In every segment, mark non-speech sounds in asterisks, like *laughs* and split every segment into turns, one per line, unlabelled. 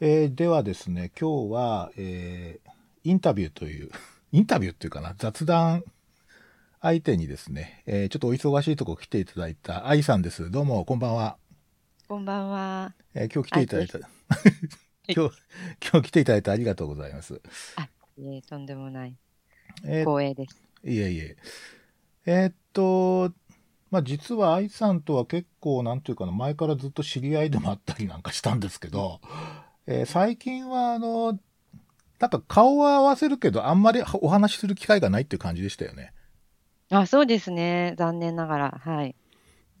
えーではですね、今日は、えーインタビューという、*laughs* インタビューっていうかな、雑談相手にですね、えーちょっとお忙しいとこ来ていただいた愛さんです。どうも、こんばんは。
こんばんは。
えー今日来ていただいた、今日、*laughs* 今日来ていただいてありがとうございます。
いえ、とんでもない。
えー
光栄です。
いえいえ。えーっと、まあ、実は愛さんとは結構、なんていうかな、前からずっと知り合いでもあったりなんかしたんですけど、えー最近は、あの、なんか顔は合わせるけど、あんまりお話しする機会がないっていう感じでしたよね。
あ、そうですね。残念ながら。はい。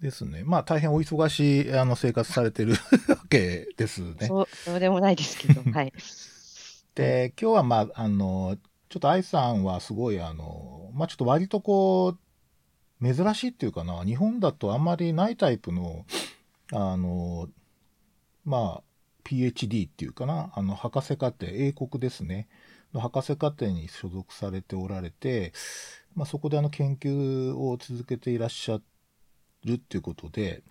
ですね。まあ、大変お忙しい、あの、生活されてる *laughs* わけですね。
そう、そうでもないですけど。はい。*laughs*
で、今日はまあ、あの、ちょっと愛さんはすごい、あの、まあちょっと割とこう、珍しいっていうかな、日本だとあんまりないタイプの、あの、まあ、PhD っていうかな、あの、博士課程、英国ですね、の博士課程に所属されておられて、まあそこであの研究を続けていらっしゃるっていうことで、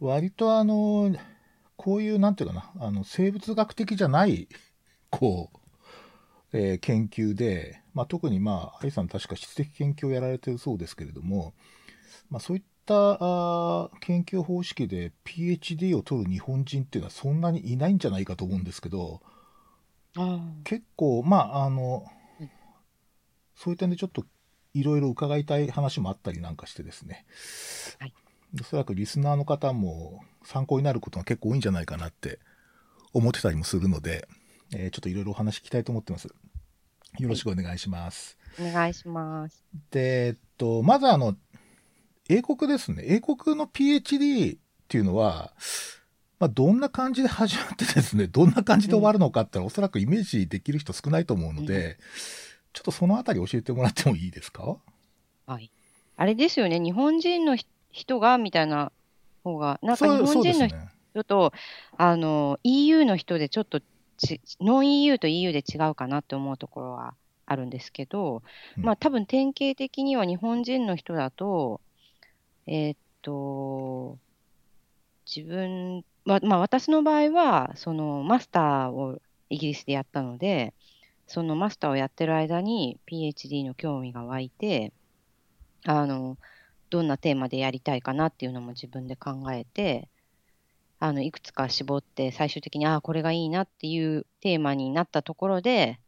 割とあの、こういう、なんていうかな、あの、生物学的じゃない、こう、えー研究で、まあ、特にまあ、愛さん確か質的研究をやられてるそうですけれども、まあ、そういったあー研究方式で PhD を取る日本人っていうのはそんなにいないんじゃないかと思うんですけど、
あ
結構、まあ、あの
うん、
そういう点でちょっといろいろ伺いたい話もあったりなんかしてですね、
はい
おそらくリスナーの方も参考になることが結構多いんじゃないかなって思ってたりもするので、えーちょっといろいろお話聞きたいと思ってます。よろしくお願いします。
お願いします。
で、えっと、まずあの、英国ですね。英国の PhD っていうのは、まあ、どんな感じで始まってですね、*laughs* どんな感じで終わるのかってのは、おそらくイメージできる人少ないと思うので、ちょっとそのあたり教えてもらってもいいですか？
はい。あれですよね。日本人のひ人が、みたいな方が、なんか日本人の。人と、あの、EU の人でちょっとち、ノン EU と EU で違うかなって思うところはあるんですけど、
うん
まあ多分典型的には日本人の人だと、えーっと、自分、ま、まあ私の場合は、そのマスターをイギリスでやったので、そのマスターをやってる間に PhD の興味が湧いて、あの、どんなテーマでやりたいかなっていうのも自分で考えて、あの、いくつか絞って、最終的に、ああ、これがいいなっていうテーマになったところで、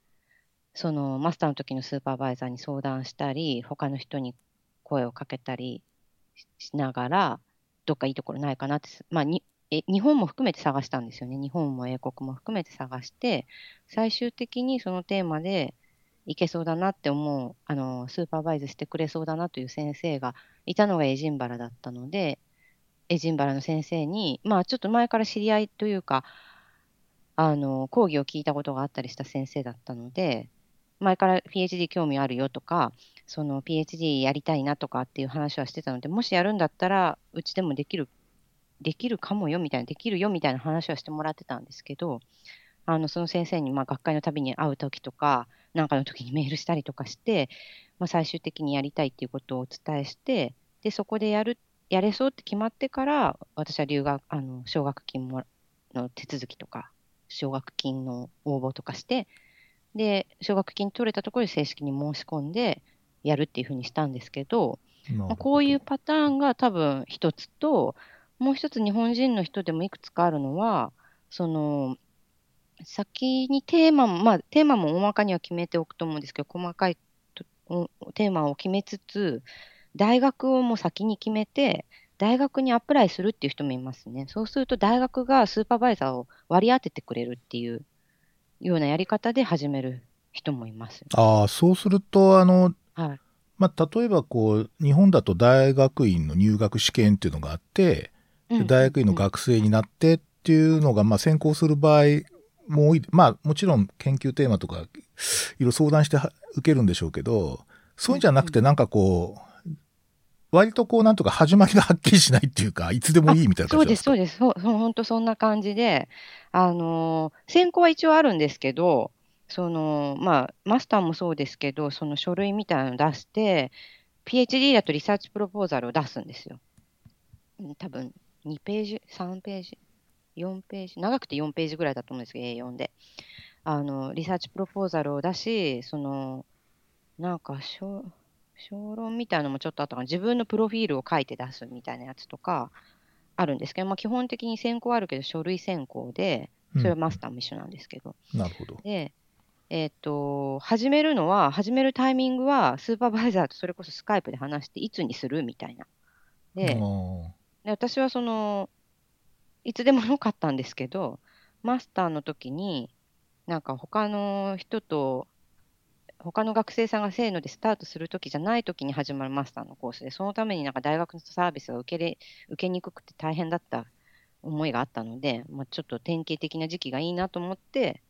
そのマスターの時のスーパーバイザーに相談したり、他の人に声をかけたりしながら、どっかいいところないかなって、まあにえ、日本も含めて探したんですよね。日本も英国も含めて探して、最終的にそのテーマでいけそうだなって思う、あの、スーパーバイズしてくれそうだなという先生がいたのがエジンバラだったので、エジンバラの先生に、まあちょっと前から知り合いというか、あの、講義を聞いたことがあったりした先生だったので、前から PhD 興味あるよとか、その PhD やりたいなとかっていう話はしてたので、もしやるんだったら、うちでもできる、できるかもよみたいな、できるよみたいな話はしてもらってたんですけど、あの、その先生に、まあ、学会のたびに会うときとか、なんかの時にメールしたりとかして、まあ、最終的にやりたいっていうことをお伝えして、で、そこでやる、やれそうって決まってから、私は留学、あの、奨学金もの手続きとか、奨学金の応募とかして、で、奨学金取れたところで正式に申し込んで、やるっていうふうにしたんですけど、まあ、こういうパターンが多分一つと、もう一つ日本人の人でもいくつかあるのは、その、先にテーマも、まあ、テーマも大まかには決めておくと思うんですけど、細かいテーマを決めつつ、大学をもう先に決めて、大学にアプライするっていう人もいますね。そうすると大学がスーパーバイザーを割り当ててくれるっていうようなやり方で始める人もいます。
ああ、そうすると、あの、
はい。
まあ、例えばこう、日本だと大学院の入学試験っていうのがあって、で大学院の学生になってっていうのが、まあ、先行する場合も多い。まあ、もちろん研究テーマとか、いろいろ相談しては受けるんでしょうけど、そういうんじゃなくて、なんかこう、割とこう、なんとか始まりがはっきりしないっていうか、いつでもいいみたいな
そうです、
感じなんですか？
そうです。そう、本当そんな感じで、あのー専攻は一応あるんですけど、その、まあ、マスターもそうですけど、その書類みたいなの出して、PhD だとリサーチプロポーザルを出すんですよ。うん多分、2ページ、3ページ。4ページ、長くて4ページぐらいだと思うんですけど、A4 で。あの、リサーチプロポーザルを出し、その、なんか小、小論みたいなのもちょっとあったかな。自分のプロフィールを書いて出すみたいなやつとか、あるんですけど、まあ、基本的に選考あるけど、書類選考で、それはマスターも一緒なんですけど。
なるほど。
で、えっ、と、始めるのは、始めるタイミングは、スーパーバイザーとそれこそスカイプで話して、いつにするみたいな。で、で私はその、いつでもよかったんですけど、マスターの時に、なんか他の人と他の学生さんがせーのでスタートするときじゃないときに始まるマスターのコースで、そのためになんか大学のサービスが受けれ受けにくくて大変だった思いがあったので、まあ、ちょっと典型的な時期がいいなと思って、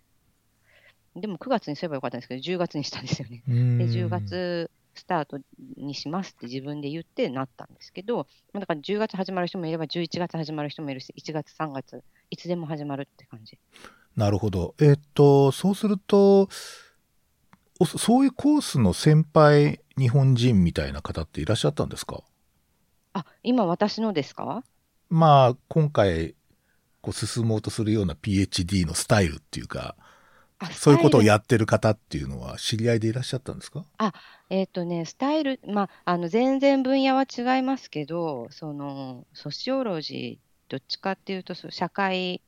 でも9月にすればよかったんですけど、10月にしたんですよね。で、10月スタートにしますって自分で言ってなったんですけど、まあ、だから10月始まる人もいれば、11月始まる人もいるし、1月、3月、いつでも始まるって感じ。
なるほど。えー、っと、そうすると、そういうコースの先輩日本人みたいな方っていらっしゃったんですか？
あ、今私のですか？
まあ、今回、こう進もうとするような PhD のスタイルっていうか、そういうことをやってる方っていうのは知り合いでいらっしゃったんですか？
あ、えっ、ー、とね、スタイル、まあ、あの、全然分野は違いますけど、その、ソシオロジー、どっちかっていうと、社会、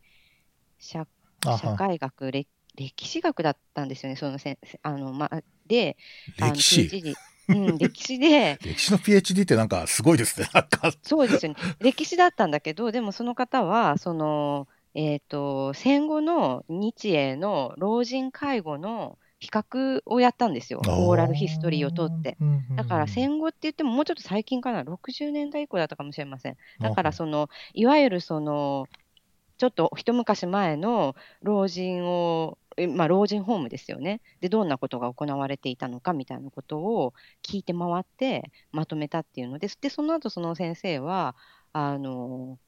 社社会学、歴歴史学だったんですよね、そのせあの、ま、で、
歴史？
うん、歴史で。*laughs*
歴史の PhD ってなんかすごいですね、なんか。
そうですよね。歴史だったんだけど、でもその方は、その、えっ、ー、と、戦後の日英の老人介護の比較をやったんですよ。オーラルヒストリーを取って。だから戦後って言ってももうちょっと最近かな、60年代以降だったかもしれません。だからその、いわゆるその、ちょっと一昔前の老人をまあ、老人ホームですよね。で、どんなことが行われていたのかみたいなことを聞いて回ってまとめたっていうのです。で、その後その先生は、あの、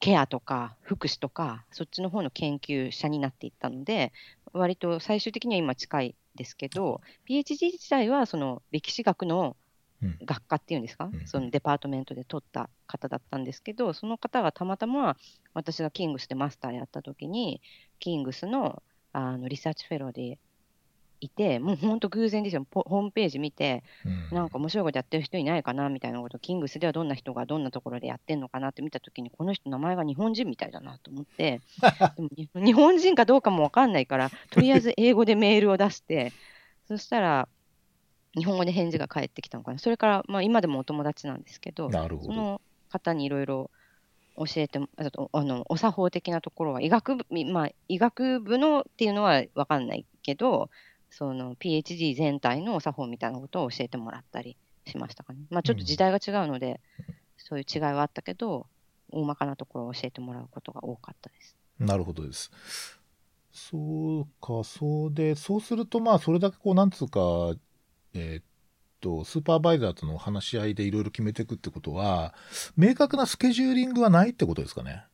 ケアとか福祉とか、そっちの方の研究者になっていったので、割と最終的には今近いですけど、PhD 自体はその歴史学の学科っていうんですか、うん、そのデパートメントで取った方だったんですけど、その方がたまたま私がキングスでマスターやった時に、キングスのあのリサーチフェローでいて、もう本当偶然ですよ、ホームページ見て、うん、なんか面白いことやってる人いないかなみたいなこと、キングスではどんな人がどんなところでやってんのかなって見たときに、この人、名前が日本人みたいだなと思って、*laughs* でも日本人かどうかも分かんないから、とりあえず英語でメールを出して、*laughs* そしたら、日本語で返事が返ってきたのかな、それから、まあ、今でもお友達なんですけど、
なるほど。
その方にいろいろ教えてあのお作法的なところは医学部、まあ、医学部のっていうのは分かんないけどその PhD 全体のお作法みたいなことを教えてもらったりしましたかね。まあ、ちょっと時代が違うので、うん、そういう違いはあったけど大まかなところを教えてもらうことが多かったです。
なるほどです。そうか、そうで、そうすると、まあ、それだけこう、なんつうか、えー、とスーパーバイザーとの話し合いでいろいろ決めていくってことは、明確なスケジューリングはないってことですかね。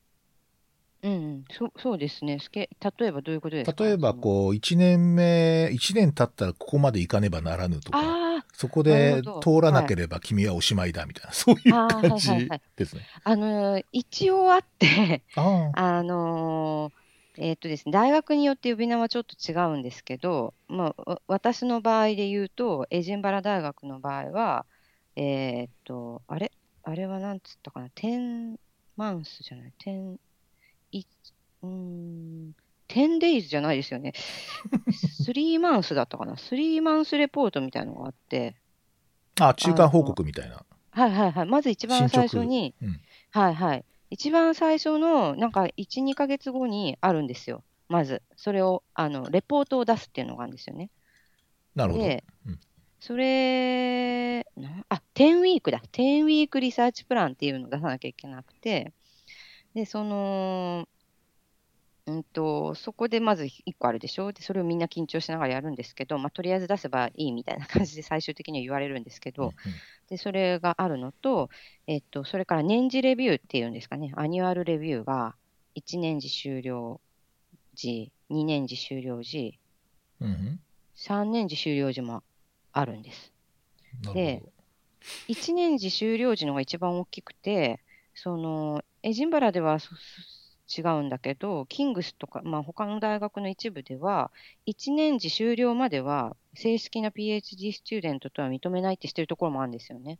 うん、そそうですね。スケ例えばどういうことです
か？例えば、こう、1年目、1年経ったらここまで行かねばならぬとか、そこで通らなければ君はおしまいだみたいな、はい、そういう感じですね。
あの、一応あってあ、あのーえっとですね、大学によって呼び名はちょっと違うんですけど、まあ、私の場合で言うと、エジンバラ大学の場合は、えー、っと、あれ？あれはなんつったかな、テンマンスじゃない、テン、いうん、テンデイズじゃないですよね。スリーマンスだったかな、スリーマンスレポートみたいなのがあって、
あ、中間報告みたいな。
はいはいはい。まず一番最初に、うん、はいはい。一番最初のなんか1、2ヶ月後にあるんですよ。まず、それを、あの、レポートを出すっていうのがあるんですよね。
なるほど。
で、うん、それ、あ、10 week だ。10 week research plan っていうのを出さなきゃいけなくて、で、その、うんと、そこでまず1個あるでしょ？で、それをみんな緊張しながらやるんですけど、まあ、とりあえず出せばいいみたいな感じで最終的には言われるんですけど、でそれがあるのと、えっと、それから年次レビューっていうんですかね、 annual review が1年次終了時、2年次終了時、
うん、
3年次終了時もあるんです。で、1年次終了時のが一番大きくて、そのエジンバラでは違うんだけど、キングスとか、まあ、他の大学の一部では、1年次終了までは、正式な PhD スチューデントとは認めないってしてるところもあるんですよね。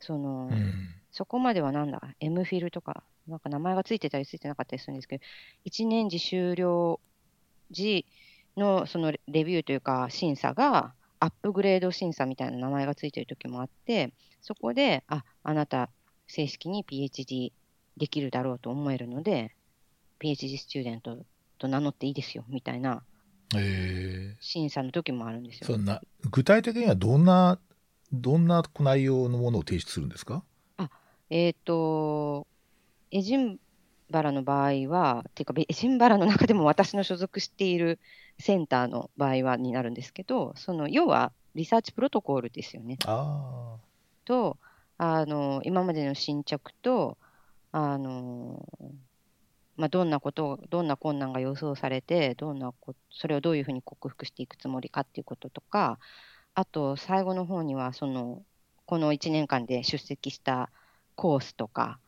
その、
うん。
そこまではなんだ、M フィルとか、なんか名前がついてたりついてなかったりするんですけど、1年次終了時のそのレビューというか審査が、アップグレード審査みたいな名前がついてる時もあって、そこで、あ、あなた正式に PhD できるだろうと思えるので、PhD スチューデントと名乗っていいですよ、みたいな
ええ
審査の時もあるんですよ。
そんな、具体的にはどんな、どんな内容のものを提出するんですか？
えっ、と、エジンバラの場合は、っていうか、エジンバラの中でも私の所属しているセンターの場合はになるんですけど、その要はリサーチプロトコールですよね。
あ
と、あの今までの進捗と、あのまあ、どんなことを、どんな困難が予想されて、どんなこそれをどういうふうに克服していくつもりかっていうこととか、あと最後の方には、そのこの1年間で出席したコースとか、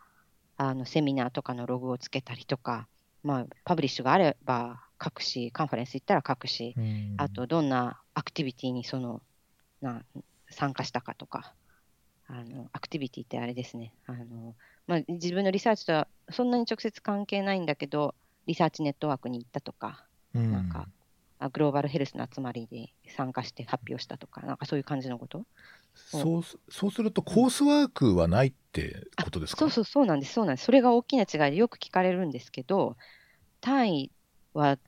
あのセミナーとかのログをつけたりとか、まあ、 publish があれば書くし、カンファレンス行ったら書くし、
あ
とどんなアクティビティにそのな参加したかとか、あのアクティビティってあれですね。あの、まあ、自分のリサーチとはそんなに直接関係ないんだけど、リサーチネットワークに行ったとか、
うん。
なんかあグローバルヘルスの集まりで参加して発表したとか、なんかそういう感じのこと？
そうすそうするとコースワークはないってことですか？
そうそうそうなんです、そうなんです。それが大きな違いでよく聞かれるんですけど、単位は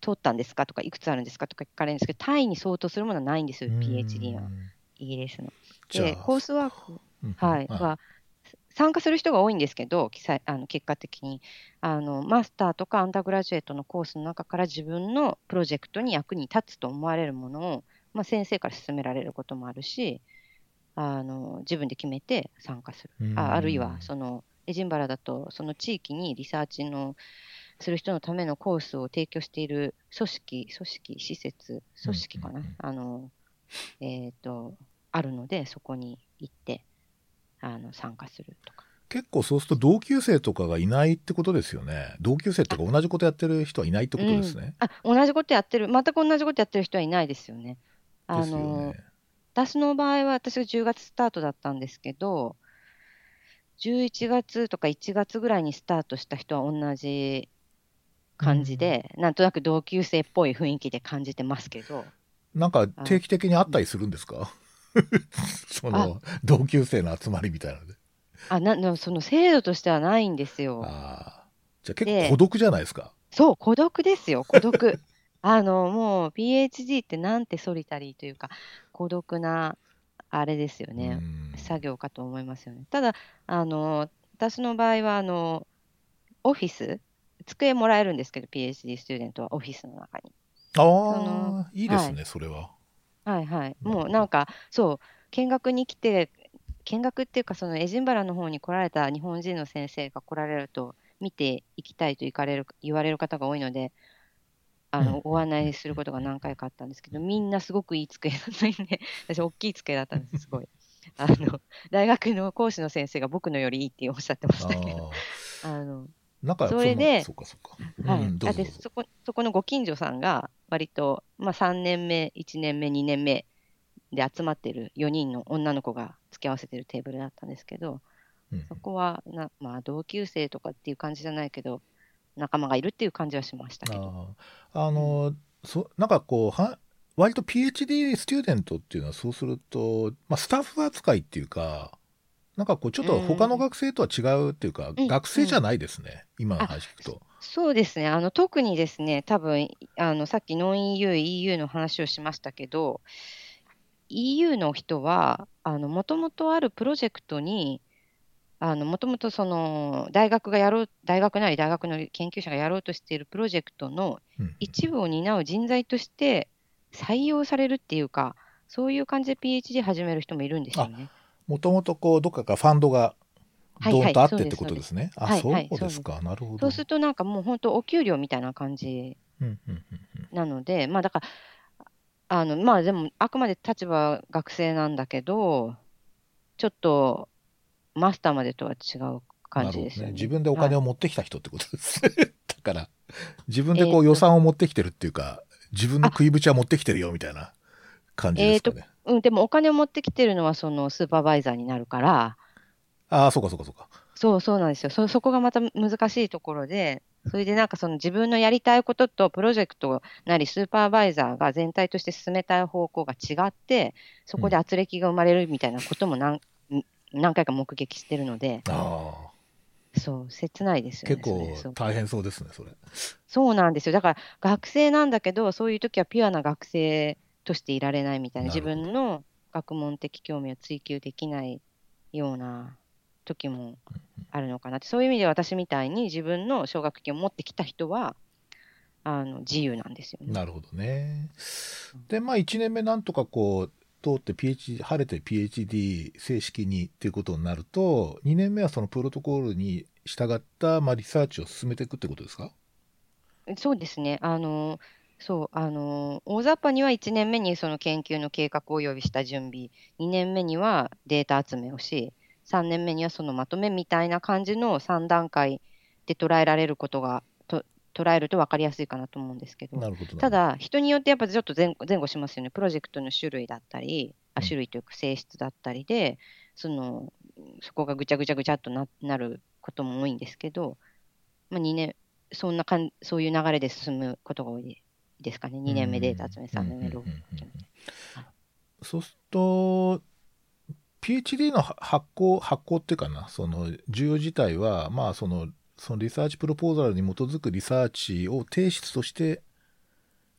取ったんですかとか、いくつあるんですかとか聞かれるんですけど、単位に相当するものはないんですよ、PhD は、
うん
イギリスの。で、コースワーク、
うん。
はい、は、参加する人が多いんですけど、あの結果的に。あの、マスターとかアンダーグラジュエットのコースの中から自分のプロジェクトに役に立つと思われるものを、まあ、先生から勧められることもあるし、あの自分で決めて参加する。ああるいはそのエジンバラだと、その地域にリサーチのする人のためのコースを提供している組織、組織、施設、組織かな、あのえー、とあるので、そこに行ってあの参加するとか。
結構そうすると同級生とかがいないってことですよね。同級生とか同じことやってる人はいないってことですね。
あ同じことやってる、全く同じことやってる人はいないですよね。あ
ですよ
の
ね。
私の場合は、私が10月スタートだったんですけど、11月とか1月ぐらいにスタートした人は同じ感じで、なんとなく同級生っぽい雰囲気で感じてますけど、
なんか定期的にあったりするんですか？*laughs* その同級生の集まりみたいなので。
あななその制度としてはないんですよ。
ああ。じゃあ結構孤独じゃないですか？
そう、孤独ですよ、孤独。*laughs* あの、もう PhD ってなんてソリタリーというか、孤独な、あれですよね。
うん
作業かと思いますよね。ただ、あの私の場合はあのオフィス、机もらえるんですけど、PhD スチューデントはオフィスの中に。
あ
の
あ、いいです
は
ね、それは。
はいはい。もうなんか、そう、見学に来て、見学っていうか、そのエジンバラの方に来られた日本人の先生が来られると、見ていきたいと言かれる言われる方が多いので、あ
うん
のご案内することが何回かあったんですけど、みんなすごくいい机だったんで、私、大きい机だったんです、すごい。あの大学の講師の先生が僕のよりいいっておっしゃってましたけど、
あ
あの
あ。なんか
それで
そ
こそこのご近所さんが、割と、まあ、3年目、1年目、2年目で集まってる4人の女の子が付き合わせてるテーブルだったんですけど、
うん。
そこはな、まあ、同級生とかっていう感じじゃないけど、仲間がいるっていう感じはしましたけど。
あの、そなんかこうは割と PhD スチューデントっていうのはそうすると、まあ、スタッフ扱いっていうかなんかこうちょっと他の学生とは違うっていうか、
うん。
学生じゃないですね、今の話聞くと。
そうですね、あの特にですね、多分あのさっきノン EU、EU の話をしましたけど、EU の人は、もともとあるプロジェクトに、もともとその大学がやろう、大学なり大学の研究者がやろうとしているプロジェクトの
うん
一部を担う人材として採用されるっていうか、そういう感じで PhD 始める人もいるんですよね。
もともとこうどっかからファンドが
はい
ドーンとあっ
はい
てってことですね。あ、
はい
そう
はい
ですか。なるほど。
そうするとなんかもう本当お給料みたいな感じなので、まあだから、あのまあでも、あくまで立場は学生なんだけど、ちょっとマスターまでとは違う感じですよね。
ね、自分でお金を持ってきた人ってことです。*laughs* だから、自分でこう予算を持ってきてるっていうか、自分の食いぶちは持ってきてるよみたいな感じですかね。
うん、でもお金を持ってきてるのはそのスーパーバイザーになるから、
ああ、そうかそうかそうか。
そうそうなんですよ。そ、そこがまた難しいところで、それでなんかその自分のやりたいこととプロジェクトなりスーパーバイザーが全体として進めたい方向が違って、そこで圧力が生まれるみたいなことも何,、何回か目撃してるので、
あ
そう、切ないです
あ、
よね。
結構大変そうですね、それ。
そうなんですよ。だから学生なんだけど、そういう時はピュアな学生としていられないみたいな、自
なるほど
分の学問的興味を追求できないような時もあるのかなって、そういう意味で私みたいに自分の奨学金を持ってきた人は、あの自由なんですよね。
なるほどね。で、まあ1年目なんとかこう、通って PhD、晴れて PhD 正式にっていうことになると、2年目はそのプロトコールに従った、まあ、リサーチを進めていくってことですか？
そうですね。あの、そう、あの、大雑把には1年目にその研究の計画を用意した準備、2年目にはデータ集めをし、3年目にはそのまとめみたいな感じの3段階で捉えられることが、と捉えると分かりやすいかなと思うんですけど、
なるほど。
ただ、人によってやっぱちょっと前後前後しますよね。プロジェクトの種類だったり、あ
うん
種類というか性質だったりで、そのそこがぐちゃぐちゃぐちゃっとななることも多いんですけど、まあ、2年、そんなかんそういう流れで進むことが多いですかね。2年目データ集め、3年目ロ
うんうんうんうん。
グ。
そうすると、PhD の発行、発行っていうかな、その重要事態は、まあその、そのリサーチプロポーザルに基づくリサーチを提出として、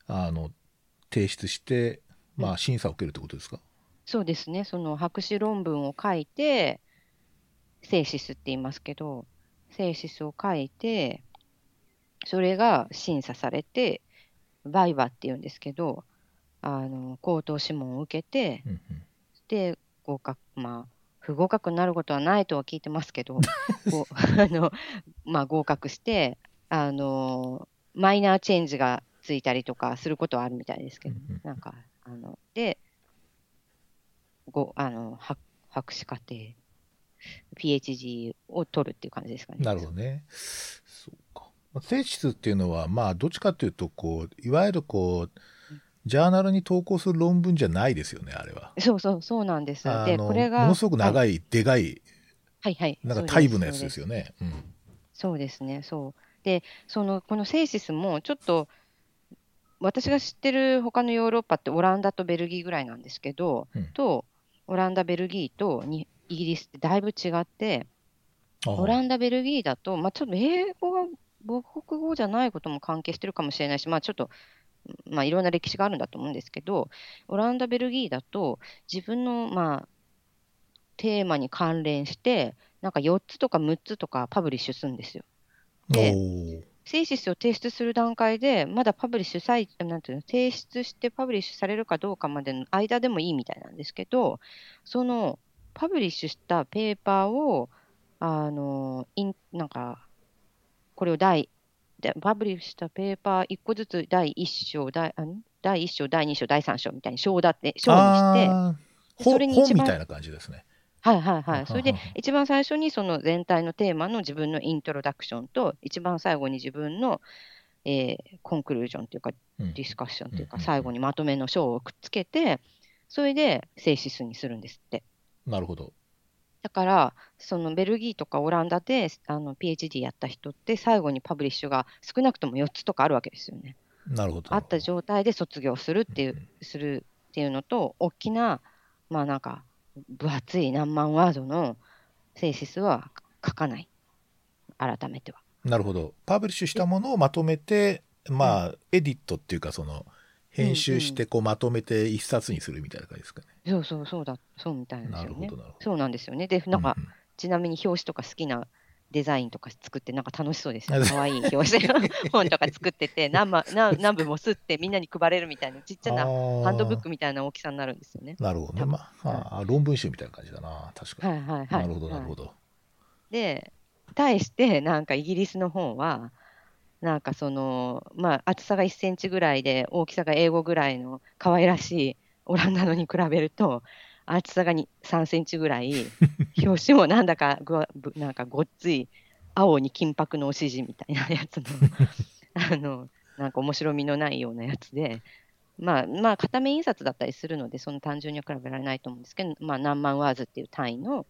あの、提出して、まあ審査を受けるってことですか、
そうですね、その博士論文を書いて、セーシスって言いますけど、セーシスを書いて、それが審査されて、バイバって言うんですけど、あの口頭諮問を受けて、
うんうん
で、合格、まあ、不合格になることはないとは聞いてますけど、*laughs* あのまあ、合格してあの、マイナーチェンジがついたりとかすることはあるみたいですけど、
うんうん
なんか、あので、ごあの博博士課程、PhD を取るっていう感じですかね。
なるほどね。そうか。まあ提出っていうのは、まあ、どっちかというと、こう、いわゆるこう、ジャーナルに投稿する論文じゃないですよね、あれは。
そうそう、そうなんです。で、これが、
ものすごく長
はい、
い、でかい、
はい、はい。
なんかタイプのやつですよね。うん。
そうですね、そう。で、その、このセイシスも、ちょっと、私が知ってる他のヨーロッパってオランダとベルギーぐらいなんですけど、
うん
と、オランダ、ベルギーとにイギリスってだいぶ違って、オラ
ン
ンダ、ベルギーだと、まあ、ちょっと英語が母国語じゃないことも関係してるかもしれないし、まあ、ちょっと、まあ、いろんな歴史があるんだと思うんですけど、オランダ、ベルギーだと、自分の、まあ、テーマに関連して、なんか4つとか6つとかパブリッシュするんですよ。でセイシスを提出する段階で、まだパブリッシュさい、なんていうの、提出してパブリッシュされるかどうかまでの間でもいいみたいなんですけど、そのパブリッシュしたペーパーを、あの、インなんか、これを第、でパブリッシュしたペーパー1個ずつ第1章、第第1章、第2章、第3章みたいに章だって、章にして、そ
本
れに一番
本みたいな感じですね。
はいはいはい。それで一番最初にその全体のテーマの自分のイントロダクションと、一番最後に自分の、えーコンクルージョンというか、
うん
ディスカッションというか、最後にまとめの章をくっつけて、それでセイシスにするんですって。
なるほど。
だから、そのベルギーとかオランダであの PhD やった人って、最後にパブリッシュが少なくとも4つとかあるわけですよね。
なるほど。
あった状態で卒業するっていう、するっていうのと、大きな、まあなんか、分厚い何万ワードのセイシスは書かない。改めては。
なるほど。パブリッシュしたものをまとめて、まあ、エディットっていうか、その、編集して、こう、まとめて一冊にするみたいな感じですかね。
そうそうそうだ、そうみたいなんですよね
なるほど、。なるほど。
そうなんですよね。で、なんか、
うう
ちなみに表紙とか好きなデザインとか作って、なんか楽しそうですよね。かわいい表紙の *laughs* 本とか作ってて、何ま何何部も吸ってみんなに配れるみたいな、ちっちゃなハンドブックみたいな大きさになるんですよね。
なるほどね。まあ、あー論文集みたいな感じだな。確かに。
はいはいはい。
なるほど、なる
はい
ほど。
で、対して、なんかイギリスの方は、なんかその、まあ、厚さが1センチぐらいで、大きさが英語ぐらいの可愛らしいオランダのに比べると、厚さがに3センチぐらい、*laughs* 表紙もなんだかごぶなんかごっつい青に金箔のおしじみたいなやつの *laughs* あのなんか面白みのないようなやつで、まあ、まあ、片面印刷だったりするので、その単純には比べられないと思うんですけど、まあ、何万ワーズっていう単位の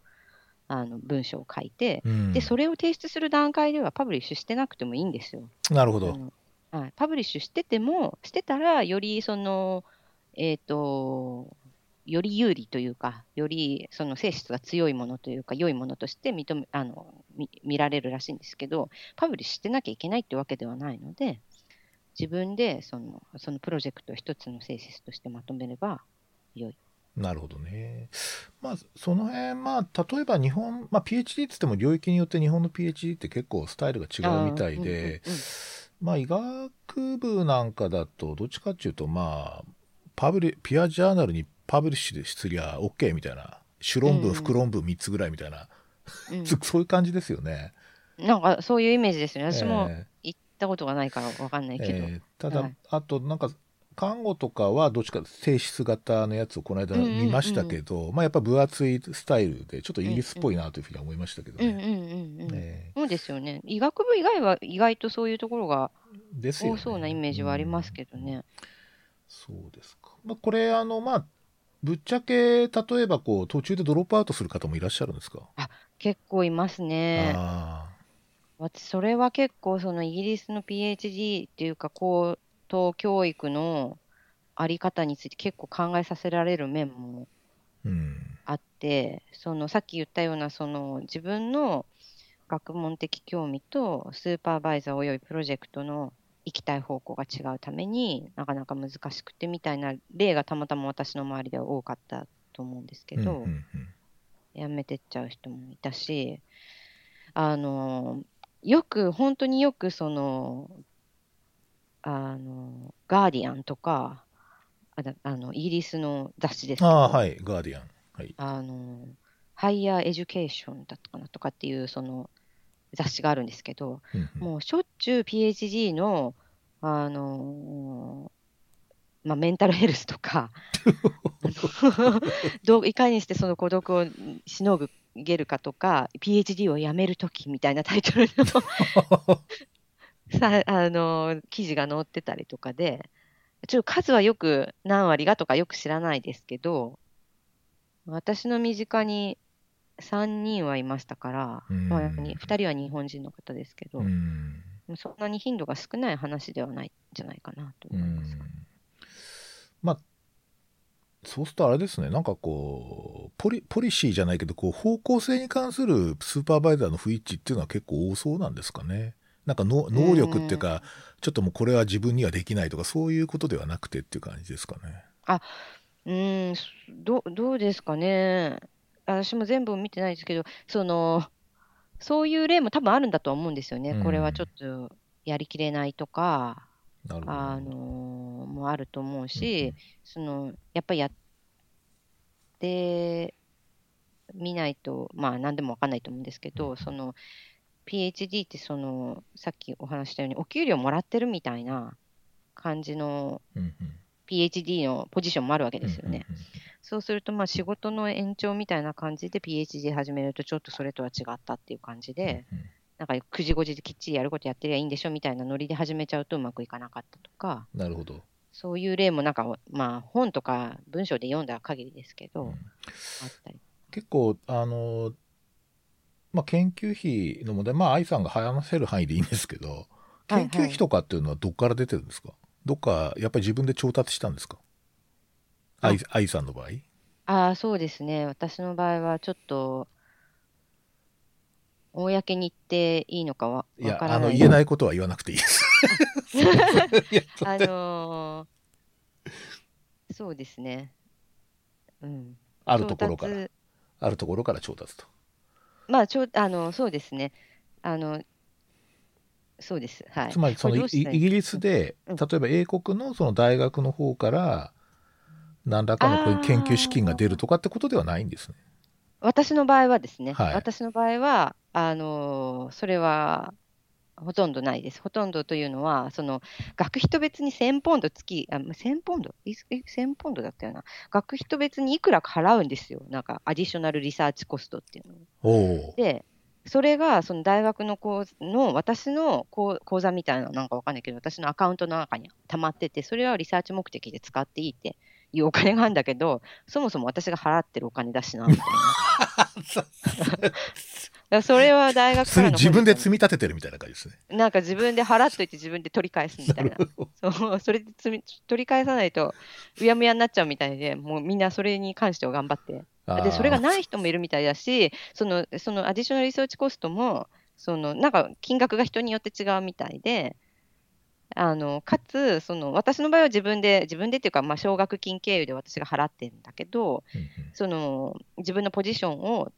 あの文章を書いて、
うん
で、それを提出する段階では publish してなくてもいいんですよ。
なるほど。
はい、 publish してても、してたら、よりその、えっ、と、より有利というか、よりその性質が強いものというか、良いものとして認めあの見見られるらしいんですけど、 publish してなきゃいけないってわけではないので、自分でそのそのプロジェクトを一つの性質としてまとめれば良い。
なるほどね。まあ、その辺、まあ、例えば日本、まあ、PhD って言っても領域によって日本の PhD って結構スタイルが違うみたいで、
あーうんうんうん
まあ、医学部なんかだと、どっちかっていうと、まあ、パブリ、ピアジャーナルにパブリッシュすりゃ OK みたいな、主論文、
うん
副論文3つぐらいみたいな、
うん
そ *laughs* そういう感じですよね。
なんかそういうイメージですよね。私も
え
行ったことがないからわかんないけど。
えーただ、
はい
あとなんか看護とかはどっちか性質型のやつをこの間
うんうんうん
見ましたけど、まあやっぱ分厚いスタイルでちょっとイギリスっぽいなというふうには思いましたけどね。
そうですよね。医学部以外は意外とそういうところが
ーですよね
多そうなイメージはありますけどね。
そうですか。まあ、これ、あの、まあ、ぶっちゃけ、例えば、こう、途中でドロップアウトする方もいらっしゃるんですか、
結構いますね。
あ
私、それは結構、そのイギリスの PhD っていうか、高等教育のあり方について結構考えさせられる面も
あ、うん。
あって、そのさっき言ったような、その自分の学問的興味とスーパーバイザーおよびプロジェクトの行きたい方向が違うためになかなか難しくてみたいな例がたまたま私の周りでは多かったと思うんですけど、
うんうんうん
辞めてっちゃう人もいたし、あの、よく、本当によく、その、あの、ガーディアンとか、あだあの、イギリスの雑誌ですけど、
ああ、はい、ガーディアン。はい。
あの、 Higher Education だったかなとかっていう、その、雑誌があるんですけど、
うんうん
もうしょっちゅう PhD の、あのまあ、メンタルヘルスとか、*laughs* どういかにしてその孤独をしのげるかとか、PhD をやめるときみたいなタイトルの *laughs* さ *laughs* あの記事が載ってたりとかで、ちょっと数はよく何割がとかよく知らないですけど、私の身近に3人はいましたから、
うん
まあ、2人は日本人の方ですけど、
うん
そんなに頻度が少ない話ではないんじゃないかなと
う
思います。
んまあ、そうするとあれですね、なんかこう、ポリポリシーじゃないけど、こう方向性に関するスーパーバイザーの不一致っていうのは結構多そうなんですかね。なんかの能力っていうか、ちょっともうこれは自分にはできないとか、そういうことではなくてっていう感じですかね。
うーん、すどどうですかね。私も全部見てないですけど、その、そういう例も多分あるんだとは思うんですよね。
うん
これはちょっとやりきれないとか。あのもあると思うし、そのやっぱりやってみないと、まあ何でもわかんないと思うんですけど、その PhD ってそのさっきお話ししたようにお給料もらってるみたいな感じの PhD のポジションもあるわけですよね。そうすると、まあ仕事の延長みたいな感じで PhD 始めると、ちょっとそれとは違ったっていう感じで、なんか9時5時できっちりやることやってりゃいいんでしょみたいなノリで始めちゃうとうまくいかなかったとか、
なるほど。
そういう例もなんか、まあ本とか文章で読んだ限りですけど。
結構、あの、まあ、研究費の問題、まあ、愛さんが話せる範囲でいいんですけど、*laughs*
はい
研究費とかっていうのはどっから出てるんですか、どっか、やっぱり自分で調達したんですか？
あ
愛愛さんの場合？
ああ、そうですね。私の場合はちょっと、公に言っていいのかは
いや、あの、
わからない。
言えないことは言わなくていいです。*laughs* いや
あのーそうですね。うん。
あるところから、あるところから調達と。
まあ、ちょあの、そうですね。あの、そうです。はい。
つまり、そのイギリスで、
うん
例えば英国のその大学の方から、何らかのこういう研究資金が出るとかってことではないんですね。
私の場合はですね、
はい
私の場合は、あの、それは、あほとんどないです。ほとんどというのは、その学費と別に1000ポンド月、あ1000ポンド？いえ ?1000 ポンドだったよな。学費と別にいくらか払うんですよ。なんか、アディショナルリサーチコストっていうのを。で、それがその大学の講の私の講講座みたいな、なんかわかんないけど、私のアカウントの中に溜まってて、それはリサーチ目的で使っていいっていうお金があるんだけど、そもそも私が払ってるお金だしな、みたいな。*laughs* それは大学
そ
からの
れ自分で積み立ててるみたいな感じですね。
なんか自分で払っといて自分で取り返すみたいな。そう、それで積み取り返さないとうやむやになっちゃうみたいで、もうみんなそれに関しては頑張って。で、それがない人もいるみたいだし、その、そのアディショナルリサーチコストも、その、なんか金額が人によって違うみたいで、あの、かつ、その、私の場合は自分で、自分でっていうか、まあ、奨学金経由で私が払ってるんだけど、
うんうん
その、自分のポジションを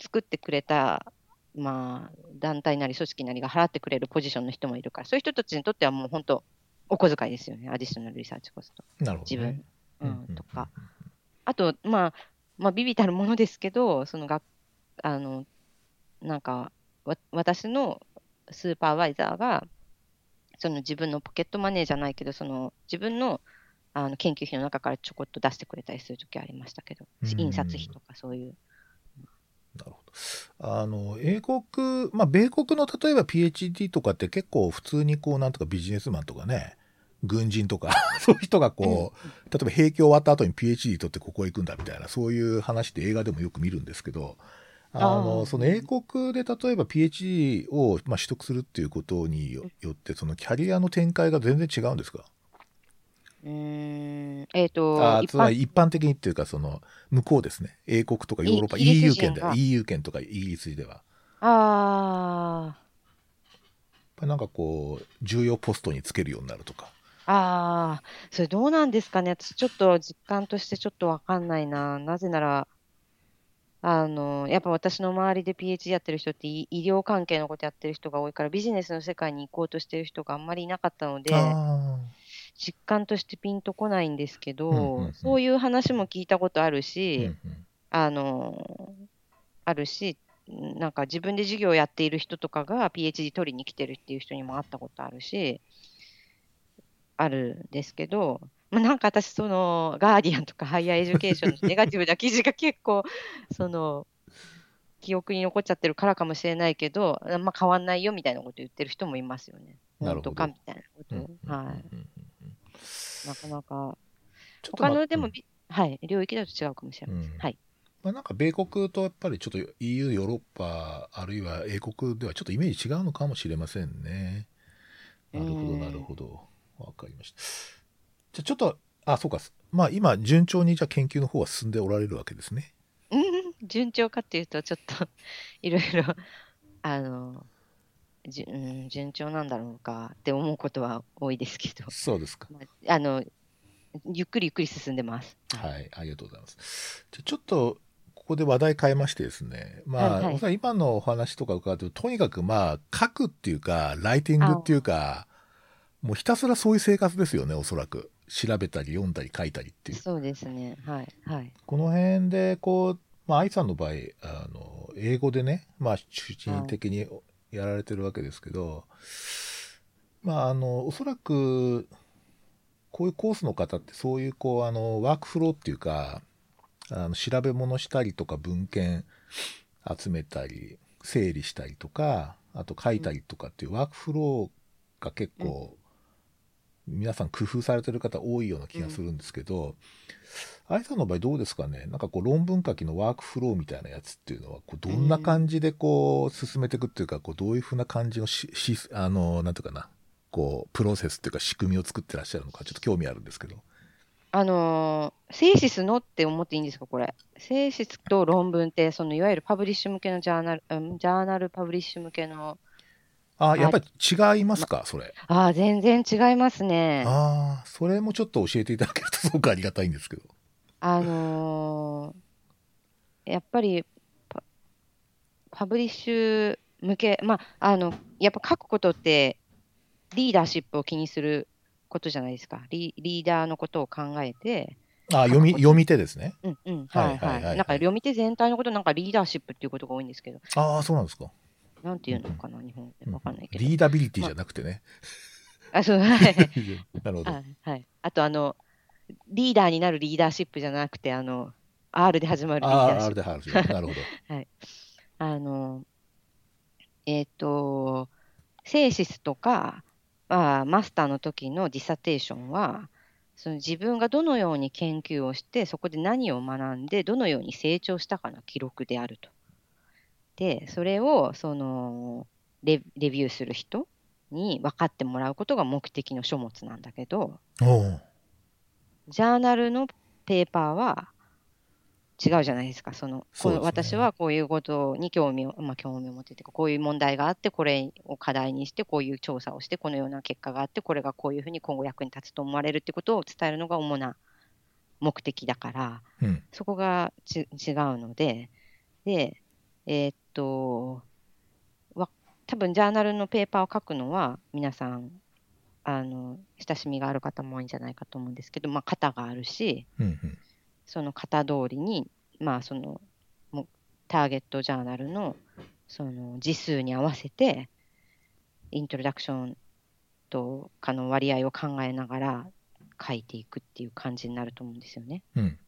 作ってくれた、まあ、団体なり組織なりが払ってくれるポジションの人もいるから、そういう人たちにとってはもう本当、お小遣いですよね、アディショナルリサーチコスト。
なるほど、
自
ね
分。うん、とか。あと、まあ、まあ、ビビたるものですけど、そのが、あの、なんか、わ私のスーパーバイザーが、その自分のポケットマネーじゃないけど、その自分のあの研究費の中からちょこっと出してくれたりするときありましたけど、
うん
印刷費とかそういう。
なるほど。あの、英国、まあ、米国の例えば PhD とかって結構普通にこう、なんとかビジネスマンとかね、軍人とか、*laughs* そういう人がこう、例えば兵役終わった後に PhD 取ってここへ行くんだみたいな、そういう話って映画でもよく見るんですけど、あの、その英国で例えば PhD を、まあ、取得するっていうことによよって、そのキャリアの展開が全然違うんですか？
うーん、えっ、と、
あー
一般
つまり一般的にっていうか、その、向こうですね。英国とかヨーロッパ、
イギリ
EU
ス人
圏で、
が
EU 圏とかイギリスでは。
あ
やっぱりなんかこう、重要ポストにつけるようになるとか。
あ、ああ、それどうなんですかね。私ちょっと実感としてちょっとわかんないな。なぜなら、あの、やっぱ私の周りで PhD やってる人って医医療関係のことやってる人が多いから、ビジネスの世界に行こうとしてる人があんまりいなかったので、
あ
実感としてピンとこないんですけ
うんうんうん
ど、そういう話も聞いたことある
ー
し、
うんうん
あの、あるし、なんか自分で授業やっている人とかが PhD 取りに来てるっていう人にも会ったことあるし、あるんですけど、まあ、なんか私、その、ガーディアンとか Higher Education のネガティブな記事が結構、その、記憶に残っちゃってるからかもしれないけど、まあ、変わんないよみたいなこと言ってる人もいますよね。
なるほど
本当かみたいなことを。
うん
はい。
うんうん
なかなか、
ちょっとま
他のでも、びはい、領域だと違うかもしれ
う
ません。
ん
はい。
まあ、なんか米国とやっぱりちょっと EU、ヨーロッパ、あるいは英国ではちょっとイメージ違うのかもしれませんね。なるほど、
うん
なるほど。わかりました。じゃあちょっと、あ、そうか。まあ今、順調にじゃあ研究の方は進んでおられるわけですね。
うん、順調かっていうと、ちょっといろいろ、あの、じゅ *laughs* うん、順調なんだろうかって思うことは多いですけど、
そうですか。
まああの、ゆっくりゆっくり進んでます。はい。
はい、ありがとうございます。じゃあちょっと、ここで話題変えましてですね。まあ、
はいはい
今のお話とか伺うと、とにかくまあ、書くっていうか、ライティングっていうか、もうひたすらそういう生活ですよね、おそらく。調べたり読んだり書いたりっていう。
そうですね。はい。はい。
この辺で、こう、まあ、愛さんの場合、あの、英語でね、まあ、主人的にやられてるわけですけど、まあ、あの、おそらく、こういうコースの方って、そういう、こう、あの、ワークフローっていうか、あの、調べ物したりとか、文献集めたり、整理したりとか、あと書いたりとかっていうワークフローが結構、皆さん工夫されてる方多いような気がするんですけど、愛さんの場合どうですかね？なんかこう論文書きのワークフローみたいなやつっていうのは、こうどんな感じでこう進めていくっていうか、こうどういうふうな感じのし、しあの、なんていうかな、こう、プロセスっていうか仕組みを作ってらっしゃるのか、ちょっと興味あるんですけど。
あのー、セーシスのって思っていいんですか、これ？セーシスと論文って、そのいわゆるパブリッシュ向けのジャーナル、うんジャーナルパブリッシュ向けの、
あ、やっぱり違いますか、それ？
ああ、全然違いますね。
ああ、それもちょっと教えていただけるとすごくありがたいんですけど。
あのーやっぱりパ、パブリッシュ向け、まあ、あの、やっぱ書くことって、リーダーシップを気にすることじゃないですか。リリーダーのことを考えて、
あ読み、読み手ですね。
うんうん、
はい
はい
はいはいは
はいい。なんか読み手全体のこと、なんかリーダーシップっていうことが多いんですけど、
ああ、そうなんですか。
なんていうのかな、日本で。わかんないけど。
リーダビリティじゃなくてね。
あ、そう、はい。*laughs*
なるほど。
はいはい。あと、あの、リーダーになるリーダーシップじゃなくて、あの、R で始まるリーダーシップ。
あれで話が。*laughs* なるほど。
あの、えっ、と、セーシスとか、まあ、マスターの時のディサテーションは、その自分がどのように研究をして、そこで何を学んで、どのように成長したかの記録であると。で、それをそのレレビューする人に分かってもらうことが目的の書物なんだけど、ジャーナルのペーパーは違うじゃないですか。そのこう私はこういうことに興味を、まあ、興味を持っててこういう問題があって、これを課題にして、こういう調査をして、このような結果があって、これがこういうふうに今後役に立つと思われるってことを伝えるのが主な目的だから、
うん。
そこがち違うので、で、えーっと、わ多分ジャーナルのペーパーを書くのは、皆さん、あの親しみがある方も多いんじゃないかと思うんですけど、まあ、型があるし、
うんうん。
その型通りに、まあ、そのもうターゲットジャーナルのその字数に合わせて、イントロダクションとかの割合を考えながら書いていくっていう感じになると思うんですよね。
うん。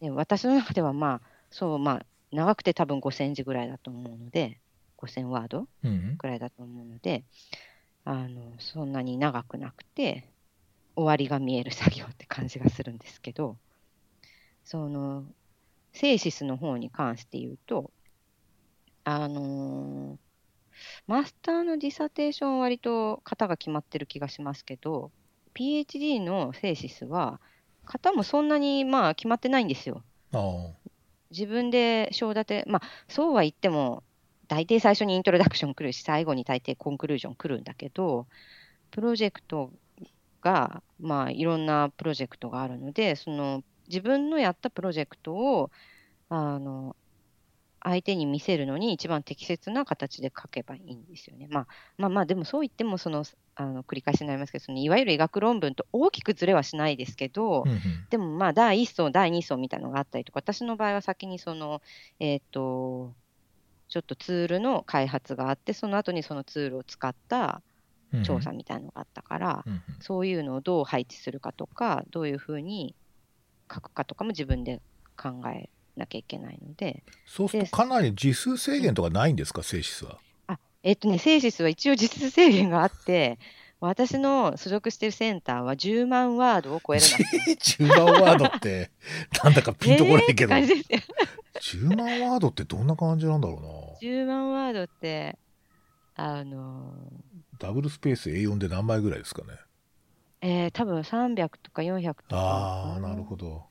で私の中ではまあ、そう、まあ、長くて多分5000字ぐらいだと思うので、5000ワード
うんうん。
ぐらいだと思うので、あのそんなに長くなくて、終わりが見える作業って感じがするんですけど、その、セーシスの方に関して言うと、あのーマスターのディサテーションは割と型が決まってる気がしますけど、PhD のセーシスは、型もそんなにまあ決まってないんですよ。自分で章立て、まあ、そうは言っても、大抵最初にイントロダクション来るし、最後に大抵コンクルージョン来るんだけど、プロジェクトが、まあ、いろんなプロジェクトがあるので、その自分のやったプロジェクトを、あの、相手に見せるのに一番適切な形で書けばいいんですよね。まあまあまあ、でもそう言ってもその、あの繰り返しになりますけど、そのいわゆる医学論文と大きくずれはしないですけど、
うんうん。
でもまあ第1層、第2層みたいなのがあったりとか、私の場合は先にその、えっ、と、ちょっとツールの開発があって、その後にそのツールを使った
うんうん。
調査みたいなのがあったから、
うんうん。
そういうのをどう配置するかとか、どういうふうに書くかとかも自分で考えなきゃいけないので、
そうするとかなり字数制限とかないんですか、セイシスは？
あえっ、とね、セーシスは一応実質制限があって、私の所属しているセンターは10万ワードを超えるな
10 *laughs* 万ワードって、なんだかピンとこないけど、
えーって感じですよ
10万ワードってどんな感じなんだろ
10万ワードって、あの
うな。ダブルスペース A4 で何枚ぐらいですかね。
えー多分300とか400とか。
ああ、なるほど。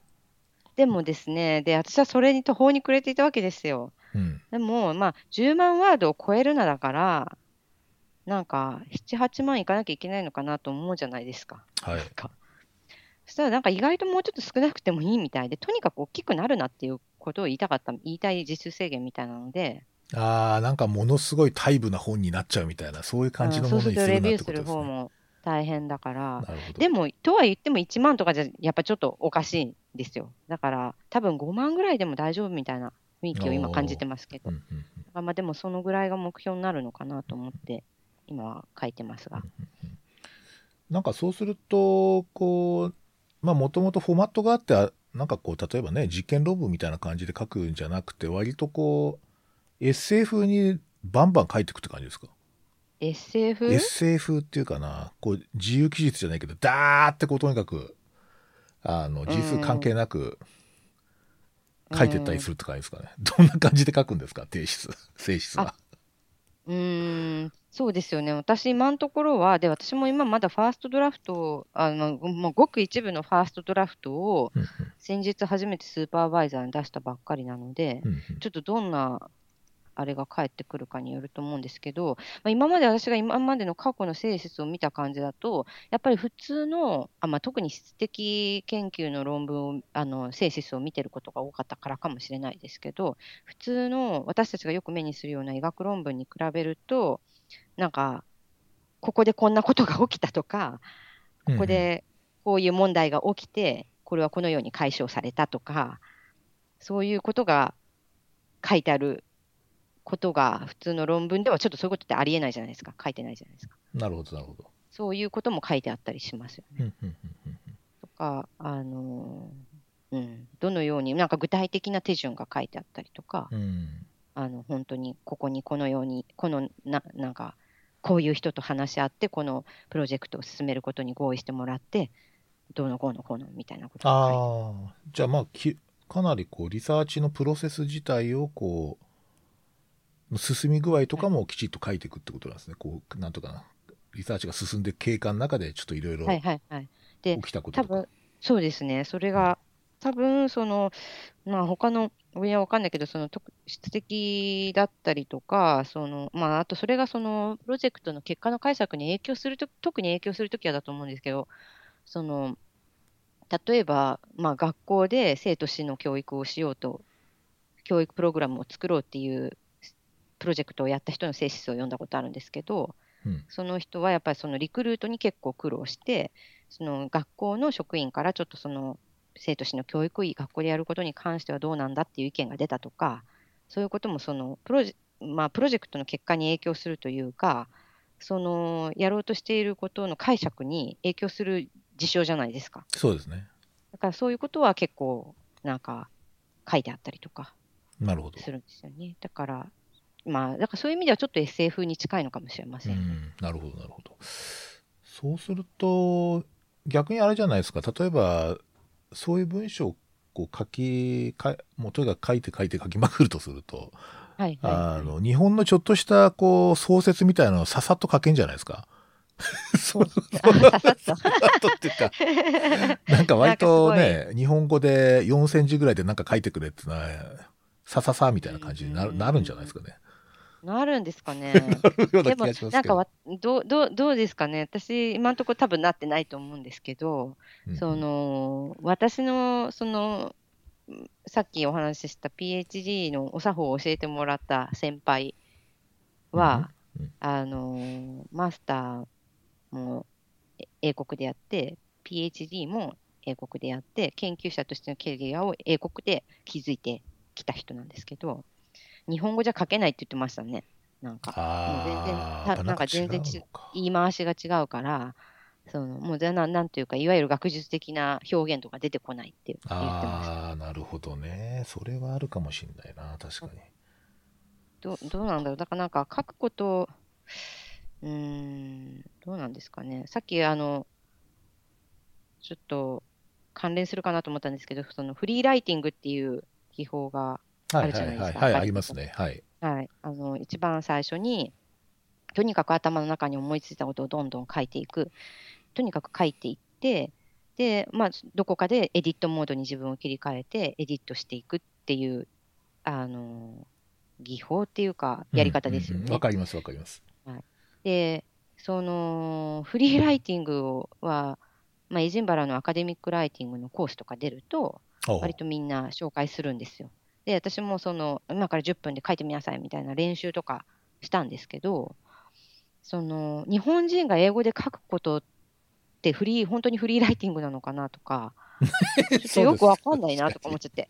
でもですね、で、私はそれに途方に暮れていたわけですよ。
うん。
でも、まあ、10万ワードを超えるなだから、なんか、7、8万いかなきゃいけないのかなと思うじゃないですか。
はい
そしたら、なんか意外ともうちょっと少なくてもいいみたいで、とにかく大きくなるなっていうことを言いたかった、言いたい実数制限みたいなので、
ああ、なんかものすごい大部な本になっちゃうみたいな、そういう感じのものにするなっ
レビューする
てことですね。
方も大変だから。でも、とは言っても1万とかじゃ、やっぱちょっとおかしいんですよ。だから、多分5万ぐらいでも大丈夫みたいな雰囲気を今感じてますけど
うん、うんうん
あまあでもそのぐらいが目標になるのかなと思って、今は書いてますが。
なんかそうすると、こう、まあもともとフォーマットがあって、あなんかこう、例えばね、実験論文みたいな感じで書くんじゃなくて、割とこう、エッセイ風にバンバン書いていくって感じですか
？SF?
エッセイ風っていうかな、こう、自由記述じゃないけど、ダーってこう、とにかく、あの、字数関係なく、書いてったりするって感じですかね。どんな感じで書くんですか？提出、性質は。
うーん、そうですよね。私、今のところは、で、私も今まだファーストドラフトを、あの、もうごく一部のファーストドラフトを
うん
先日初めてスーパーバイザーに出したばっかりなので、ちょっとどんなあれが返ってくるかによると思うんですけど、まあ、今まで私が今までの過去の性質を見た感じだと、やっぱり普通の、あまあ、特に質的研究の論文を、あの性質を見てることが多かったからかもしれないですけど、普通の私たちがよく目にするような医学論文に比べると、なんか、ここでこんなことが起きたとか、ここでこういう問題が起きて、これはこのように解消されたとか、そういうことが書いてあることが普通の論文ではちょっとそういうことってありえないじゃないですか。書いてないじゃないですか。
なるほど、なるほど。
そういうことも書いてあったりしますよね。とか、あのーうん、どのように、なんか具体的な手順が書いてあったりとか、
うん
あの本当にここにこのように、このななんか、こういう人と話し合って、このプロジェクトを進めることに合意してもらって、どうのこうのこうのみたいなこと
ああ、じゃあまあき、かなりこう、リサーチのプロセス自体をこう、進み具合とかもきちっと書いていくってことなんですね。こう、なんとかな。リサーチが進んで経過の中でちょっといろいろ
はいはいはい。で
起きたこととか。
多分そうですね、それが、多分その、まあ他の分野は分かんないけど、その特質的だったりとか、そのまあ、あとそれがそのプロジェクトの結果の解釈に影響すると、特に影響するときはだと思うんですけど、その例えば、まあ、学校で生徒指の教育をしようと、教育プログラムを作ろうっていうプロジェクトをやった人の性質を読んだことあるんですけど、
うん。
その人はやっぱりそのリクルートに結構苦労して、その学校の職員からちょっとその生徒指の教育を学校でやることに関してはどうなんだっていう意見が出たとか、そういうこともそのプロジェ,、まあ、プロジェクトの結果に影響するというか、そのやろうとしていることの解釈に影響する事象じゃないですか。
そうですね。
だからそういうことは結構なんか書いてあったりとか
なるほど。
するんですよね。だから、まあ、だからそういう意味ではちょっと SF に近いのかもしれませ。
うんん、なるほど、なるほど。そうすると、逆にあれじゃないですか。例えば、そういう文章をこう書き、かもうとにかく書いて書いて書きまくるとすると、
はいはい、
あの、日本のちょっとした、こう、創設みたいなのをささっと書けんじゃないですか？*laughs* そ
さ *laughs* さっと
っていうか、なんか割とね、*laughs* 日本語で4センチぐらいでなんか書いてくれってのは、さささみたいな感じになる
うん
なるんじゃないですかね。
なるんですかね。*laughs* でも。なんかわどうどうどうですかね、私、今のところ多分なってないと思うんですけど、
うん
その私のそのんさっきお話しした PhD のお作法を教えてもらった先輩は、
うんうん
あのマスターもえ英国でやって、PhD も英国でやって、研究者としてのキャリアを英国で築いてきた人なんですけど、日本語じゃ書けないって言ってましたね。なんか、もう全然なんか全然言い回しが違うから、そのもう全然なんというか、いわゆる学術的な表現とか出てこないって言ってました。
ああ、なるほどね。それはあるかもしれないな、確かに。
どうどうなんだろう、だからなんか書くこと、うーん、どうなんですかね。さっき、あの、ちょっと関連するかなと思ったんですけど、そのフリーライティングっていう技法が、あ
はい
るじゃないですか
はいはいはい、ありますね。はい。
はい、あの一番最初に、とにかく頭の中に思いついたことをどんどん書いていく。とにかく書いていって、で、まあ、どこかでエディットモードに自分を切り替えて、エディットしていくっていう、あの、技法っていうか、やり方ですよね
うんうんうんわ。かりますわかります。
で、その、フリーライティングは、まあ、エジンバラのアカデミックライティングのコースとか出ると、割とみんな紹介するんですよ。で、私もその、今から10分で書いてみなさいみたいな練習とかしたんですけど、その、日本人が英語で書くことってフリー、本当にフリーライティングなのかなとか、*laughs* ちょっとよくわかんないなとか思っちゃって。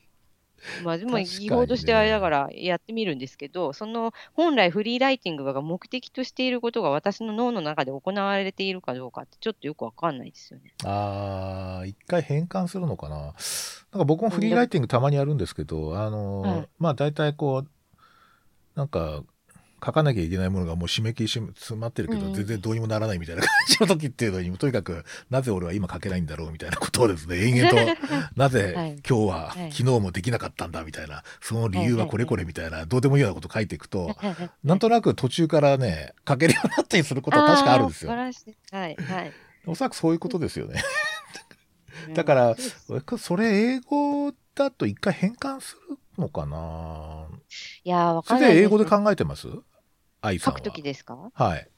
*laughs* まあ、でも技法としてあれだからやってみるんですけど、その本来フリーライティングが目的としていることが私の脳の中で行われているかどうかってちょっとよくわかんないですよね。
ああ、一回変換するのかな。なんか僕もフリーライティングたまにやるんですけど、あの、
はい
まあ大体こう、なんか、書かなきゃいけないものがもう締め切りし詰まってるけど、
うん。
全然どうにもならないみたいな感じの時っていうのに、とにかく、なぜ俺は今書けないんだろうみたいなことをですね、延々と、*laughs* なぜ
はい。
今日は、
はい。
昨日もできなかったんだみたいな、その理由はこれこれみたいな、どうでもいいようなこと書いていくと、*laughs* なんとなく途中からね、書けるようになったりすることは確かあるんですよ。
はい、はい。
おそらくそういうことですよね。*laughs*
うん。
だから
そ
れ英語だと一回変換するのかな？い
やー、わかんないです
で英語で考えてます？愛さんは。
書くときですか？
はい。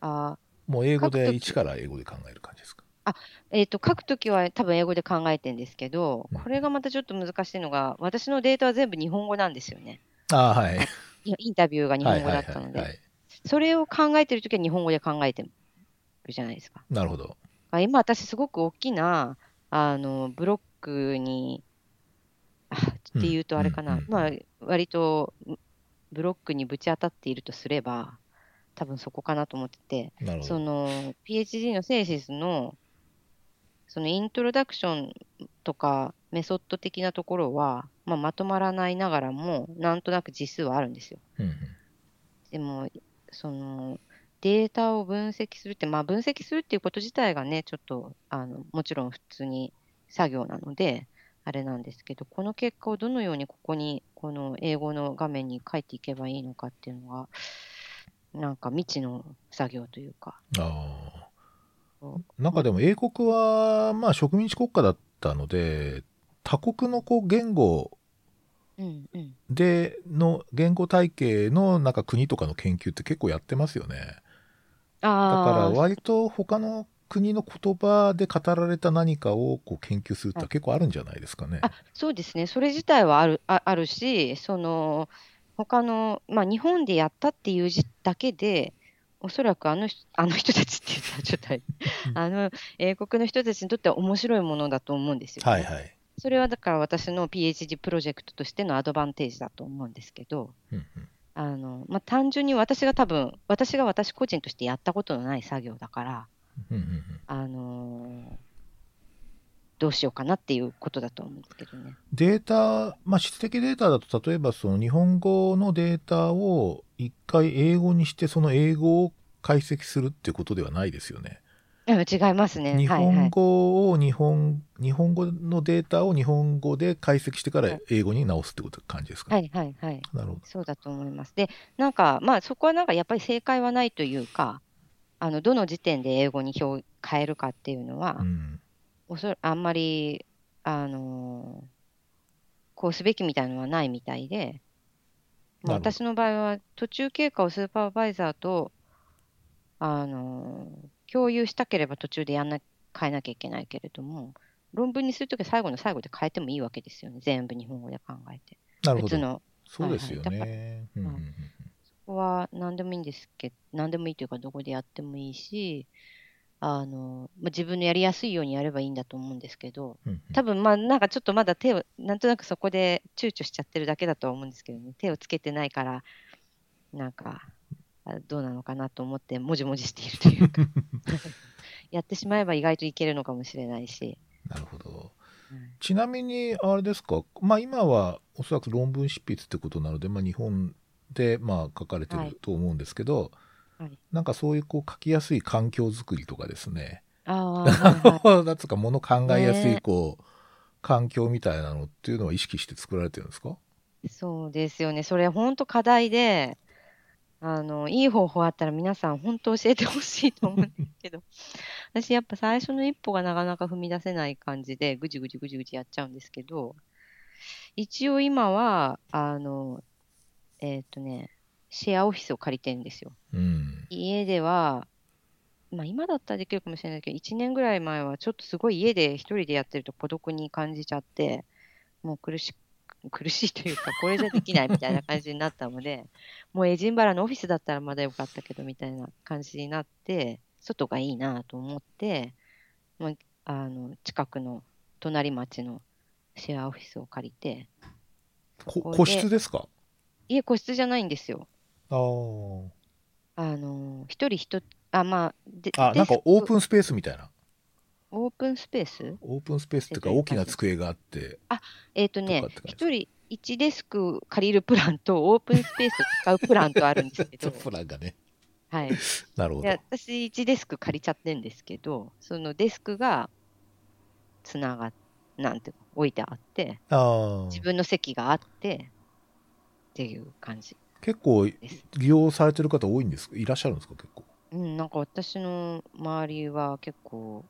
あ
もう英語で一から英語で考える感じですか？
ーえっ、と、書くときは多分英語で考えてるんですけど
うん、
これがまたちょっと難しいのが、私のデータは全部日本語なんですよね。
ああ、はい。
インタビューが日本語だったので。それを考えてるときは日本語で考えてるじゃないですか。
なるほど。
あ今私すごく大きなあのブロックにあっていうとあれかな、
うんうん
まあ割とブロックにぶち当たっているとすれば、多分そこかなと思ってて、そ。の PhD のセーシスのそのイントロダクションとかメソッド的なところは、まあ、まとまらないながらも、なんとなく実数はあるんですよ。
うんうん
でも、そのデータを分析するって、まあ、分析するっていうこと自体がね、ちょっとあのもちろん普通に作業なので、あれなんですけど、この結果をどのようにここに、この英語の画面に書いていけばいいのかっていうのが、なんか未知の作業というか、
あなんかでも英国は、まあ植民地国家だったので、他国のこう言語での言語体系のなんか国とかの研究って結構やってますよね。だ
あ
から
あ、
割と他の国の言葉で語られた何かをこう研究するって結構あるんじゃないですかね。
あそうですね、それ自体はあるああるし、その他の、まあ、日本でやったっていうじだけで、おそらくあの人あの人たちって言ったらちょっとあの英国の人たちにとっては面白いものだと思うんですよね。
はいはい。
それはだから私の PhD プロジェクトとしてのアドバンテージだと思うんですけど、
うんうん
あのまあ、単純に私が多分、私が私個人としてやったことのない作業だから、あのーどうしようかなっていうことだと思うんですけどね。
データ、まあ、質的データだと例えばその日本語のデータを一回英語にしてその英語を解析するっていうことではないですよね。
うん違いますね。
日
はいはい
本語を日本、日本語のデータを日本語で解析してから
はい
英語に直すってこと感じですか、
はいはいはい。
なるほど。
そうだと思います。で、なんか、まあ、そこはなんかやっぱり正解はないというか、あのどの時点で英語に表変えるかっていうのは、
うん。
おそあんまり、あのーこうすべきみたいなのはないみたいで、まあ私の場合は途中経過をスーパーバイザーと、あのー共有したければ途中でやんな変えなきゃいけないけれども、論文にするときは最後の最後で変えてもいいわけですよね。全部日本語で考えて。
なるほど。
普通の
そうですよ
はいはいは何でもいいんですけど、何でもいいというか、どこでやってもいいし、あの、まあ、自分のやりやすいようにやればいいんだと思うんですけど、
うんうん。
多分まあなんかちょっとまだ手を、なんとなくそこで躊躇しちゃってるだけだとは思うんですけどね、手をつけてないから、なんか、あどうなのかなと思って、もじもじしているというか、*laughs* *laughs* やってしまえば意外といけるのかもしれないし、
なるほど。
うん
ちなみに、あれですか、まあ今はおそらく論文執筆ってことなので、まあ日本でまあ書かれて
はい。
ると思うんですけど、
はい。
なんかそういうこう書きやすい環境づくりとかですね、
ああ、は *laughs*
なんつうか、もの考えやすい
ね。
こう、環境みたいなのっていうのは意識して作られてるんですか？
そうですよね。それ本当課題で、あの、いい方法あったら皆さん本当教えてほしいと思うんですけど、*laughs* 私やっぱ最初の一歩がなかなか踏み出せない感じで、ぐじぐじぐじぐじやっちゃうんですけど、一応今は、あの、えっとね、シェアオフィスを借りてるんですよ。
うん。
家では、まあ今だったらできるかもしれないけど、1年ぐらい前はちょっとすごい家で一人でやってると孤独に感じちゃって、もう苦し *laughs* 苦しいというか、これじゃできないみたいな感じになったので、*laughs* もうエジンバラのオフィスだったらまだよかったけどみたいな感じになって、外がいいなと思って、まあ、あの近くの隣町のシェアオフィスを借りて、
個室ですか？
家個室じゃないんですよ。
あー
あの、一人一つ、あ、まあ、で
あ。なんかオープンスペースみたいな。
オープンスペース？
オープンスペースっていうか大きな机があって、
えっ、とね
とかって感じ
一人1デスク借りるプランと、オープンスペースを使うプランとあるんですけど、*laughs*
プランがね。
はい。
なるほど。
で私、1デスク借りちゃってるんですけど、そのデスクがつながっなんて置いてあって、
ああ。
自分の席があってっていう感じ
結構。利用されてる方多いんですか？いらっしゃるんですか？結構。
うん、なんか私の周りは結構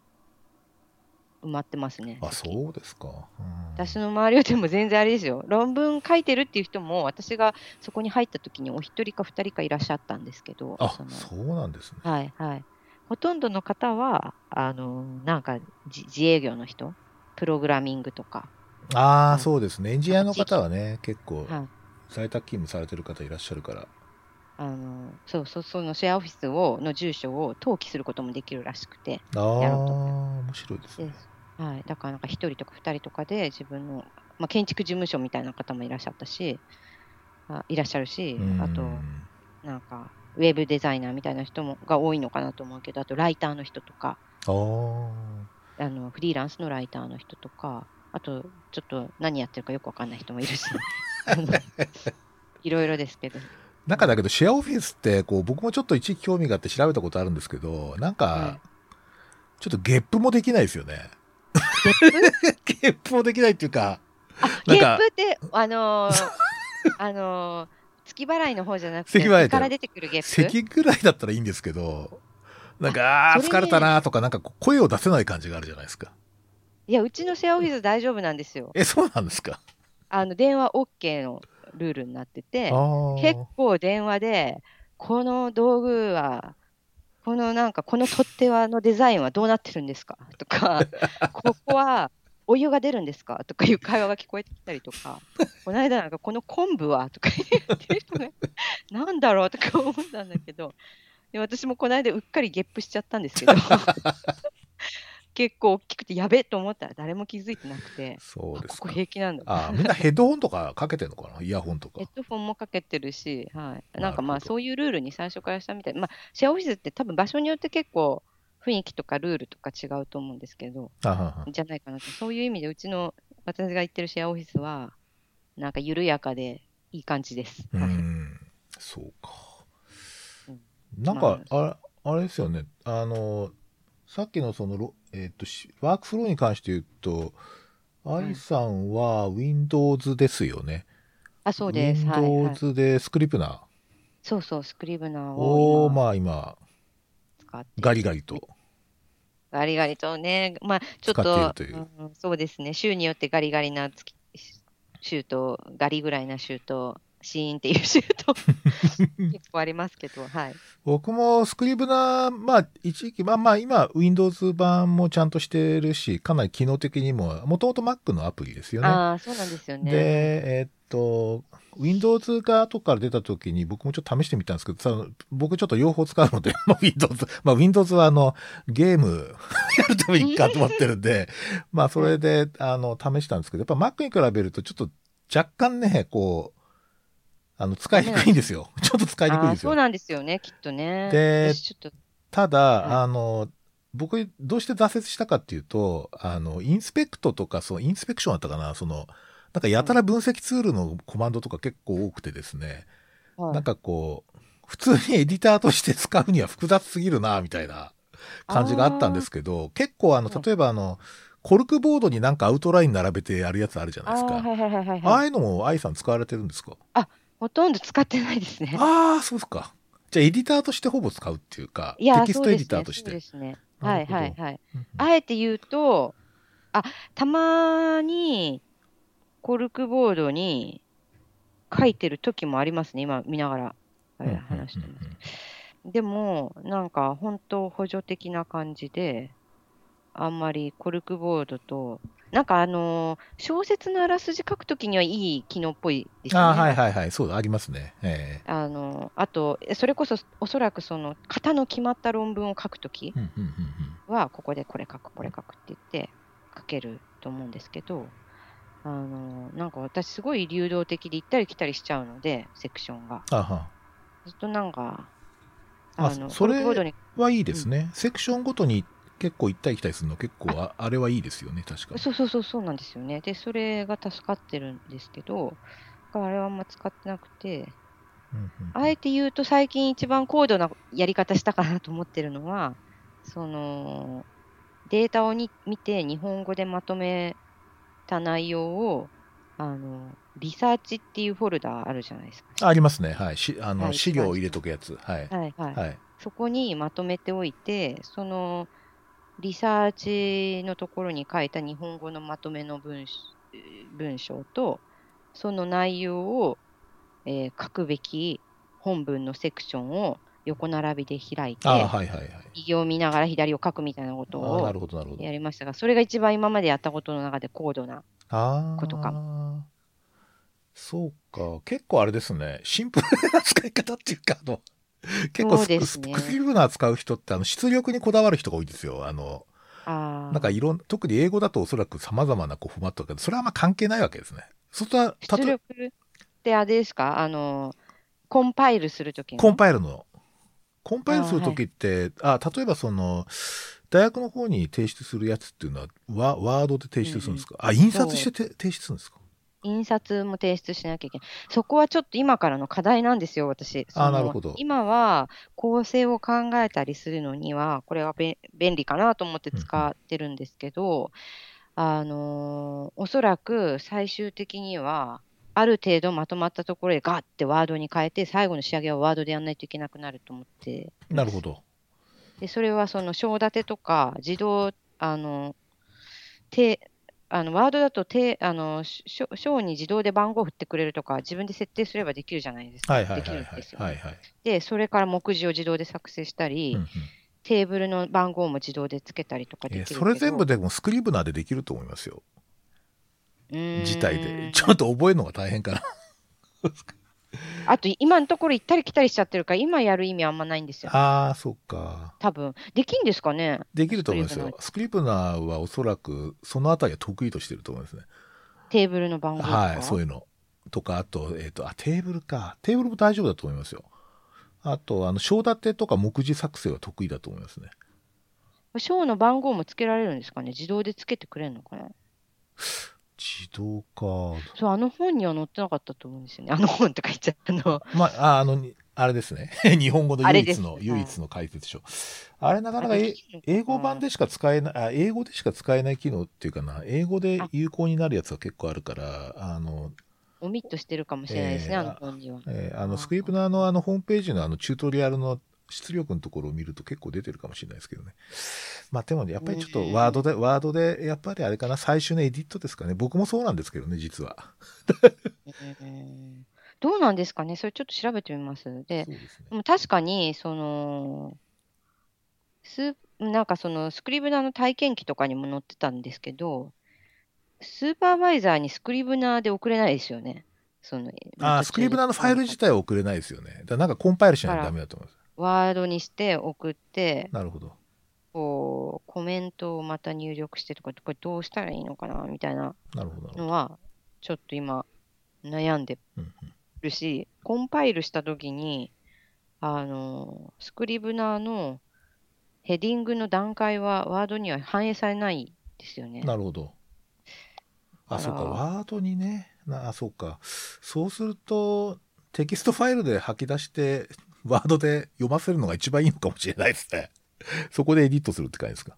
埋まってますね。
あ、
席
そうですか。うん
私の周りはでも全然あれですよ。論文書いてるっていう人も、私がそこに入った時にお一人か二人かいらっしゃったんですけど、
あ
そ、の
そうなんですね。
はいはい。ほとんどの方は、あの、なんか自自営業の人、プログラミングとか、
ああ、
はい
そうですね。エンジニアの方はね、結構
はい、
在宅勤務されてる方いらっしゃるから。
あの、そうそう、そのシェアオフィスを、の住所を登記することもできるらしくて、
ああ、面白いですね。
はい、だからなんか一人とか二人とかで自分の、まあ、建築事務所みたいな方もいらっしゃったし、あいらっしゃるし、あと、なんか、ウェブデザイナーみたいな人もが多いのかなと思うけど、あとライターの人とか、
あ
あのフリーランスのライターの人とか、あと、ちょっと何やってるかよくわかんない人もいるし、*laughs* いろいろですけど。
なんかだけど、シェアオフィスって、こう、僕もちょっと一時興味があって調べたことあるんですけど、なん
は
か
い、
ちょっとゲップもできないですよね。
ゲップ？
ゲップもできないっていうか、
ゲップって、あのー *laughs* あのー月払いの方じゃなくて、
咳
から出てくるゲップ？
咳ぐらいだったらいいんですけど、なんか、ああ疲れたなーとか、なんか声を出せない感じがあるじゃないですか。
いや、うちのシェアオフィス大丈夫なんですよ。
え、そうなんですか？
あの電話 OK のルールになってて結構電話で、この道具は、このなんか、この取っ手はのデザインはどうなってるんですか？とか、*laughs* ここはお湯が出るんですか？とかいう会話が聞こえてきたりとか、この間なんか、この昆布は？とか言ってる人が、なんだろう？とか思ったんだけど、で私もこの間うっかりゲップしちゃったんですけど、*laughs* 結構大きくてやべえと思ったら誰も気づいてなくて、
そうです
ここ。平気なんだ。
あーみんなヘッドホンとかかけてんのかな？イヤホンとか
ヘッ。ドフォンもかけてるし、はい、
な
んかまあそういうルールに最初からしたみたい、まあ、シェアオフィスって多分場所によって結構雰囲気とかルールとか違うと思うんですけど、
あはは
じゃないかなと、そういう意味でうちの私が行ってるシェアオフィスは、なんか緩やかでいい感じです。
う
はい
ん、そうか
うん。
なんか、ああれですよね、あの、さっきのそのロ、えっ、と、しワークフローに関して言うと、愛さんは Windows ですよね。
あ、そうです。はい、はい。
Windows でスクリプナ
そうそう、スクリブナー
ーを、
を今
まあ今、
使って、
ガリガリと。
ガリガリとね、まあちょっと、
という
うんそうですね、週によってガリガリな月シュート、ガリぐらいなシュート、シーンっていうシュート、*laughs* 結構ありますけど、はい。
僕もスクリブナー、まあ一時期、まあまあ今 Windows 版もちゃんとしてるし、かなり機能的にも、もともと Mac のアプリですよね。
ああ、そうなんですよね。
で、えっと、Windows が後から出た時に僕もちょっと試してみたんですけど、さ僕ちょっと両方使うので、*laughs* まあ Windows、まあ Windows はあの、ゲーム *laughs* やるためにいいかと思ってるんで、まあそれで、あの、試したんですけど、やっぱ Mac に比べるとちょっと若干ね、こう、あの、使いにくいんですよ。ちょっと使いにくいんですよ。
そうなんですよね、きっとね。
でただ、
はい
あの、僕、どうして挫折したかっていうと、あの、インスペクトとか、その、インスペクションだったかな、その、なんかやたら分析ツールのコマンドとか結構多くてですね、
はい
なんかこう、普通にエディターとして使うには複雑すぎるな、みたいな感じがあったんですけど、結構あの、
はい
例えばあの、コルクボードになんかアウトライン並べてやるやつあるじゃないですか。
あーはいはいはいはい
ああ
はい。
いうのも愛さん使われてるんですか？
ほとんど使ってないですね。
ああ、そうですか。じゃあエディターとしてほぼ使うっていうか、
いや、
テキストエディターとして。
ですね。はい
なるほど
はいはい。
うんうん
あえて言うと、あ、たまにコルクボードに書いてる時もありますね。今見ながらあれ話してます。でも、なんか本当補助的な感じで、あんまりコルクボードと、なんかあのー小説のあらすじ書くときにはいい機能っぽいですよね。
ああ、はいはいはい。そうだ、ありますね。え
あのあと、えそれこそおそらくその型の決まった論文を書くときは、ここでこれ書く、これ書くって言って書けると思うんですけど、あのなんか私、すごい流動的で行ったり来たりしちゃうので、セクションが。
あは
ずっとなんか、
あ
あの
それはいいですね。セクションごとに結構行ったり来たりするの結構あ、あれはいいですよね、確かに。
そうそうそうそうなんですよね。で、それが助かってるんですけど、あれはあんま使ってなくて、
うんうん
あえて言うと最近一番高度なやり方したかなと思ってるのは、そのデータをに見て日本語でまとめた内容を、あのリサーチっていうフォルダあるじゃないですか。
あありますね。はい。しあの、
はい
資料を入れとくやつ。はい。
はいはい。
はい。
そこにまとめておいて、そのリサーチのところに書いた日本語のまとめの文章文章と、その内容を、えー書くべき本文のセクションを横並びで開いて、
はいはいはい。
右を見ながら左を書くみたいなことを。やりましたが、それが一番今までやったことの中で高度な。ことか
そうか。結構あれですね。シンプルな使い方っていうか、あの、*laughs* 結構ス,、
ね。
スクリブナー使う人って、あの、出力にこだわる人が多いですよ。あの、なんかいろん、特に英語だとおそらく様々なこうフォーマットだけど、それはあんま関係ないわけですね。それは、
出
例え
力ってあれですか？あの、コンパイルするとき
コンパイルの。コンパイルするときって、あ,、例えばその、大学の方に提出するやつっていうのは、ワワードで提出するんですか、あ、印刷してて提出するんですか？
印刷も提出しなきゃいけない。そこはちょっと今からの課題なんですよ、私。
あなるほど
今は構成を考えたりするのには、これはべ便利かなと思って使ってるんですけど、あのーおそらく最終的には、ある程度まとまったところでガッてワードに変えて、最後の仕上げはワードでやらないといけなくなると思って、
なるほど。
でそれはその章立てとか、自動、あの、てあのワードだとてあのし章章に自動で番号振ってくれるとか、自分で設定すればできるじゃないですか。
はいはい
できるんで。で、それから目次を自動で作成したり、
うんうん
テーブルの番号も自動でつけたりとかで
え
きる
それ全部でもスクリブナーでできると思いますよ。自体で。ちょっと覚えるのが大変かな。*laughs*
あと、今のところ行ったり来たりしちゃってるから、今やる意味あんまないんですよ。
ああ、そっか。
多分できんですかね？
できると思いますよ。スクリプナーはおそらくそのあたりは得意としてると思いますね。
テーブルの番号とか？
はい、そういうの。とか、あと、えっ、と、あ、テーブルか。テーブルも大丈夫だと思いますよ。あと、あの、章立てとか目次作成は得意だと思いますね。
章の番号もつけられるんですかね？自動でつけてくれるのかな？
自動か。
そう、あの本には載ってなかったと思うんですよね。あの本とか言っちゃったの。
まあ、ああの、にあれですね。*laughs* 日本語の唯一の、唯一の解説書。あれなかなか英語版でしか使えない、あ英語でしか使えない機能っていうかな、英語で有効になるやつは結構あるから、あの、
オミットしてるかもしれないですね、
えー
あの本には。
えーあの、スクリプナーのあの、ホームページのあの、チュートリアルの出力のところを見ると結構出てるかもしれないですけどね。まあでもね、やっぱりちょっとワードで、ワードで、やっぱりあれかな、最終のエディットですかね。僕もそうなんですけどね、実は。
うんどうなんですかね？それちょっと調べてみます。で、
ですね。
でも確かに、その、スなんかそのスクリブナーの体験記とかにも載ってたんですけど、スーパーバイザーにスクリブナーで送れないですよね。その
あースクリプナーのファイル自体は送れないですよね。だからなんかコンパイルしないとダメだと思います。
ワードにして送って、
なるほど。
こう、コメントをまた入力してとか、これどうしたらいいのかなみたいなのは、ちょっと今、悩んで
うんうん
るし、コンパイルしたときに、あの、 Scrivener のヘディングの段階はワードには反映されないですよね。
なるほど。あ、そうか、ワードにね。なあ、そうか。そうすると、テキストファイルで吐き出して、*laughs* ワードで読ませるのが一番いいのかもしれないですね。*laughs* そこでエディットするって感じですか？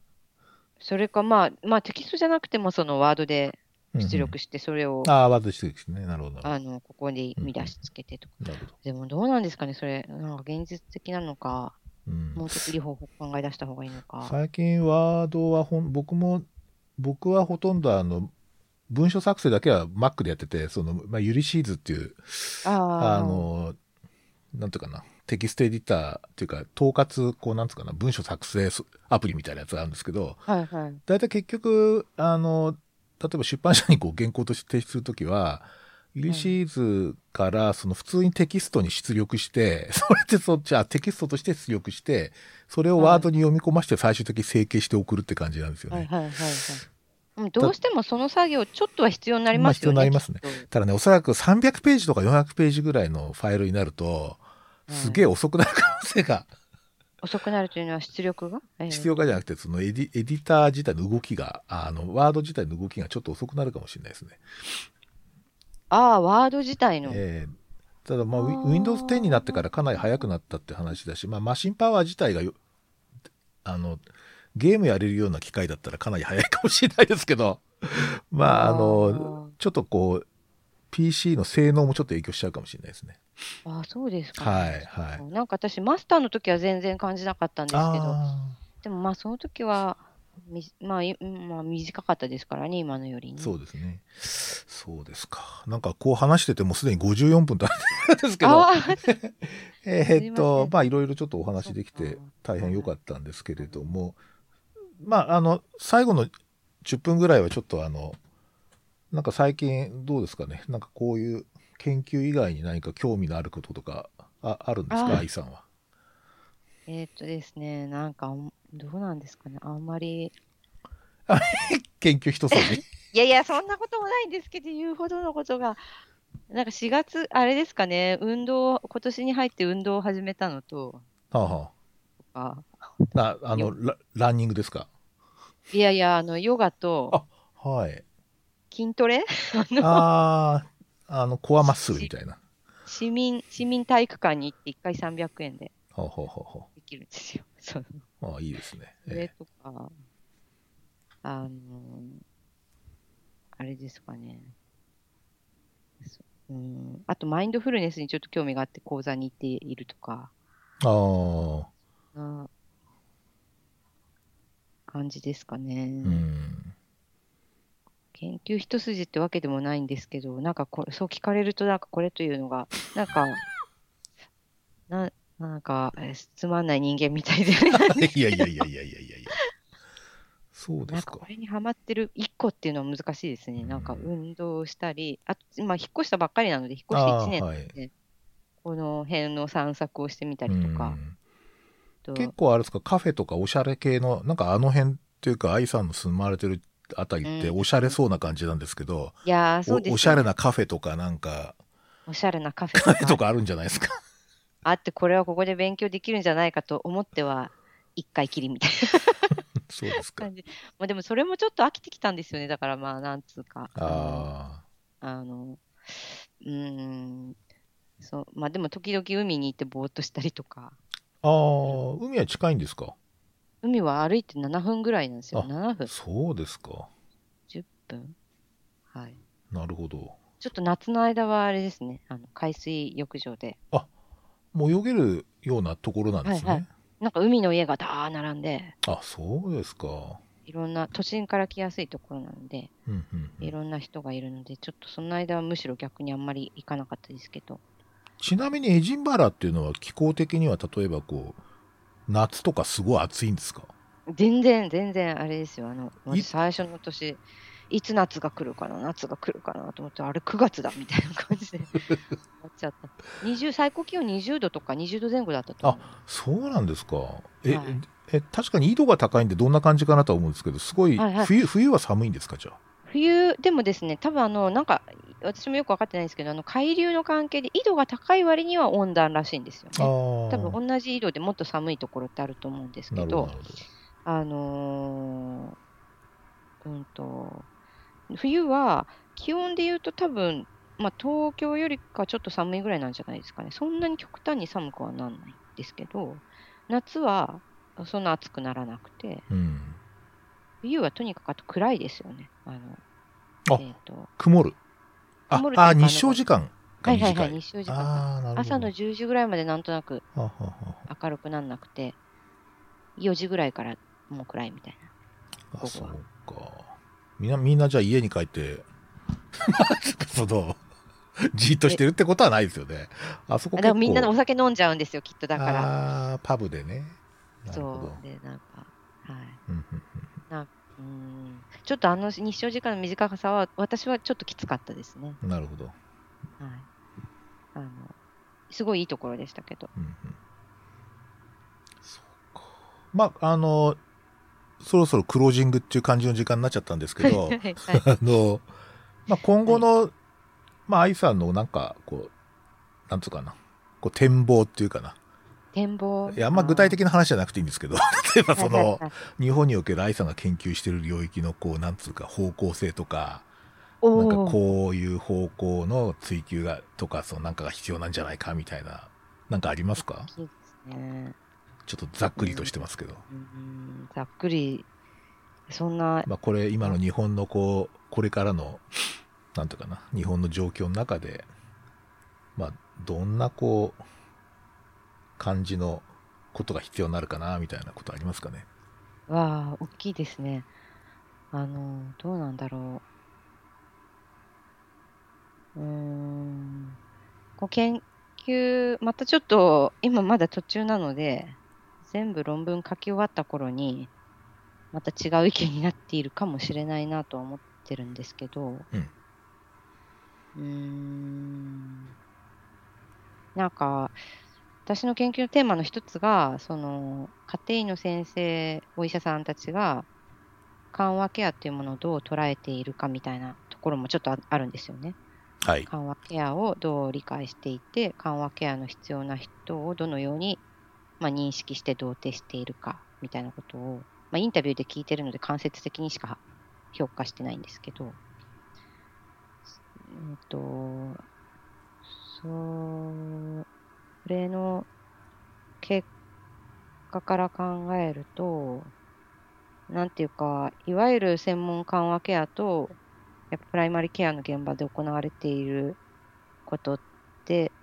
それか、まあ、まあ、テキストじゃなくても、そのワードで
うんうん
出力して、それを、
ああ、ワードで出力してね。なるほど。
あの、ここで見出しつけてとか。
ほど。なるほど
でも、どうなんですかね、それ、なんか現実的なのか、
うん
もうちょっといい方法考え出した方がいいのか。
最近ワードはほん僕も僕はほとんどあの文書作成だけは Mac でやっててその、まあ、ユリシーズっていう
あ
あのなんていうかなテキストエディターっていうか統括こうなんつうかな文書作成アプリみたいなやつがあるんですけど
はいはい。
大体結局あの例えば出版社にこう原稿として提出するときはユリシーズからその普通にテキストに出力して、*laughs* それでそっちはテキストとして出力して、それをワードに読み込まして最終的に整形して送るって感じなんですよね。
はいはいはいはい。うんどうしてもその作業、ちょっとは必要になりますよね。
まあ必要になりますねただね、おそらく300ページとか400ページぐらいのファイルになると、すげえ遅くなる可能性が
遅くなるというのは出力が、ええ
必要かじゃなくて、そのエディエディター自体の動きが、あの、ワード自体の動きがちょっと遅くなるかもしれないですね。
ああ、ワード自体の。
ええただ、まあ、Windows 10になってからかなり速くなったって話だし、まあ、マシンパワー自体がよ、あの、ゲームやれるような機械だったらかなり速いかもしれないですけど、まあ、あの、ちょっとこう、PC の性能もちょっと影響しちゃうかもしれないですね。
ああ、そうですか、
はい、はい。
なんか私、マスターの時は全然感じなかったんですけど、
あ
でもまあ、その時は、みまあ、いまあ、短かったですからね、今のより
あ、
ね。
そうですね。そうですか。なんかこう話しててもうすでに54分経ってですけど、*laughs* えーっと、まあ、いろいろちょっとお話できて大変良かったんですけれども、まあ、あの、最後の10分ぐらいはちょっとあの、なんか最近どうですかね。なんかこういう研究以外に何か興味のあることとかああるんですか、
あ。
愛さんは。
えーっとですね、なんか、どうなんですかね、あんまり。
研究一筋？*laughs*
いやいや、そんなこともないんですけど、言うほどのことが。なんか4月、あれですかね、運動、今年に入って運動を始めたのと、
はあは
あ。
あ、ああのラ、ランニングですか？
いやいや、あの、ヨガと
はい。
筋トレ？*laughs* あの
あの、コアマッスルみたいな。
市民、市民体育館に行って1回300円で
ほうほうほうほ
できるんですよ。*laughs* そう。
う。ああ、いいですね。
それ
え
とか、あの、あれですかね。そうん、あと、マインドフルネスにちょっと興味があって講座に行っているとか、
えああ、
な感じですかね。
うん。
研究一筋ってわけでもないんですけど、なんかこれ、そう聞かれると、なんかこれというのが、なんか、な、なんか、えーつまんない人間みたいで、
い？やいやいやいやいやいやいや。そうですか
なんかこ。れにハマってる一個っていうのは難しいですね。なんか
うん
運動をしたり、あと、今引っ越したばっかりなので、引っ越して
ああ
1年
はい
で、この辺の散策をしてみたりとか、
うん
と
結構あれですか、カフェとかおしゃれ系の、なんかあの辺っていうか、愛さんの住まれてるあたりって
うん
おしゃれそうな感じなんですけど、
いやー、そうですよ
おおしゃれなカフェとかなんか、
おしゃれなカフェとか
とかあるんじゃないですか？
あって、これはここで勉強できるんじゃないかと思っては、一回きりみたい
そうですか。
な感じ。まあでもそれもちょっと飽きてきたんですよね。だからまあ、なんつうか。
あ
あの、うーん、そう、まあでも時々海に行ってぼーっとしたりとか、
あ。ああ、海は近いんですか？
海は歩いて7分ぐらいなんですよ。
あ
7分、
そうですか。
10分。はい。
なるほど。
ちょっと夏の間はあれですね、あの海水浴場で、
もう泳げるようなところなんですね。
はいはいなんか海の家がダー並んで、
あ、そうですか。
いろんな都心から来やすいところなので、
うんうんうん
いろんな人がいるので、ちょっとその間はむしろ逆にあんまり行かなかったですけど、
ちなみにエジンバラっていうのは気候的には例えばこう、夏とかすごい暑いんですか？
全然、全然あれですよ、あの、最初の年、いつ夏が来るかな、夏が来るかなと思って、あれ9月だみたいな感じで *laughs* なっちゃった。20最高気温20度とか20度前後だったと思う。
そうなんですか。え、
はい
え、確かに緯度が高いんでどんな感じかなとは思うんですけど、すごい、
はいはい
冬、冬は寒いんですかじゃ
冬でもですね、多分あの、なんか、私もよく分かってないんですけど、あの海流の関係で緯度が高い割には温暖らしいんですよね。
あ。
多分同じ緯度でもっと寒いところってあると思うんですけど
ど。
あのーうんと、冬は気温で言うと多分、まあ、東京よりかちょっと寒いぐらいなんじゃないですかね。そんなに極端に寒くはなんないんですけど、夏はそんな暑くならなくて、
うん。
冬はとにかくあと暗いですよね。あの、
あ
えっ、と、
曇る。ああ、日照時間が短い。
はいはいはい、日照時間。朝の10時ぐらいまでなんとなく明るくなんなくて、4時ぐらいからもう暗いみたいな。
あ、そうか。みんな、みんなじゃあ家に帰って、*laughs* その、じっとしてるってことはないですよね。あそこ結構。
みんなお酒飲んじゃうんですよ、きっとだから。
ああ、パブでね。
そう。で、なんか、はい。
うんうんうん
うんちょっとあの日照時間の短さは、私はちょっときつかったですね。
なるほど。
はい。あの、すごいいいところでしたけど。
うんうんそうか。まあ、あの、そろそろクロージングっていう感じの時間になっちゃったんですけど、
はいはい *laughs*
あの、まあ、今後の、まあ、愛さんのなんか、こう、なんつうかな、こう、展望っていうかな。
展望。
いや、あんま具体的な話じゃなくていいんですけど、*laughs* 例えばその、日本における愛さんが研究してる領域の、こう、なんつうか、方向性とか、なんかこういう方向の追求が、とか、そのなんかが必要なんじゃないかみたいな、なんかありますか？
ね。
ちょっとざっくりとしてますけど。
うん。ざっくり、そんな、
まあ、これ、今の日本のこう、これからの、なんていうかな、日本の状況の中で、まあ、どんなこう、感じのことが必要になるかな、みたいなことありますかね？
わあ、大きいですね。あの、どうなんだろう。うーん。こう研究、またちょっと、今まだ途中なので、全部論文書き終わった頃に、また違う意見になっているかもしれないなとは思ってるんですけど、
うん
ん。なんか、私の研究のテーマの一つが、その、家庭医の先生、お医者さんたちが、緩和ケアっていうものをどう捉えているかみたいなところもちょっとああるんですよね。
はい。
緩和ケアをどう理解していて、緩和ケアの必要な人をどのように、まあ、認識して同定しているかみたいなことを、まあ、インタビューで聞いてるので間接的にしか評価してないんですけど、うんと、それの結果から考えると、なんていうか、いわゆる専門緩和ケアと、やっぱプライマリケアの現場で行われていることって、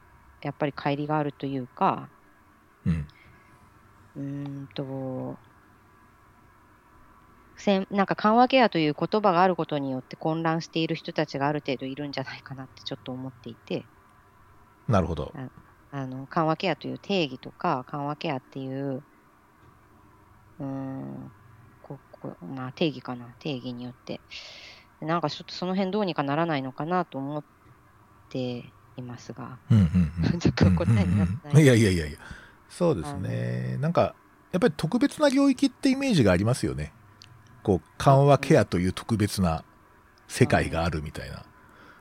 やっぱり乖離があるというか、
うん。
うーんと、せんなんか緩和ケアという言葉があることによって混乱している人たちがある程度いるんじゃないかなってちょっと思っていて、
なるほど。
あの緩和ケアという定義とか、緩和ケアっていう、うーん、ここまあ、定義かな、定義によって、なんかちょっとその辺どうにかならないのかなと思っていますが、
うんうんうん。
ちょっと答えになって
うん。うん
い
やいやいやいや。そうですね。なんか、やっぱり特別な領域ってイメージがありますよね。こう、緩和ケアという特別な世界があるみたいな。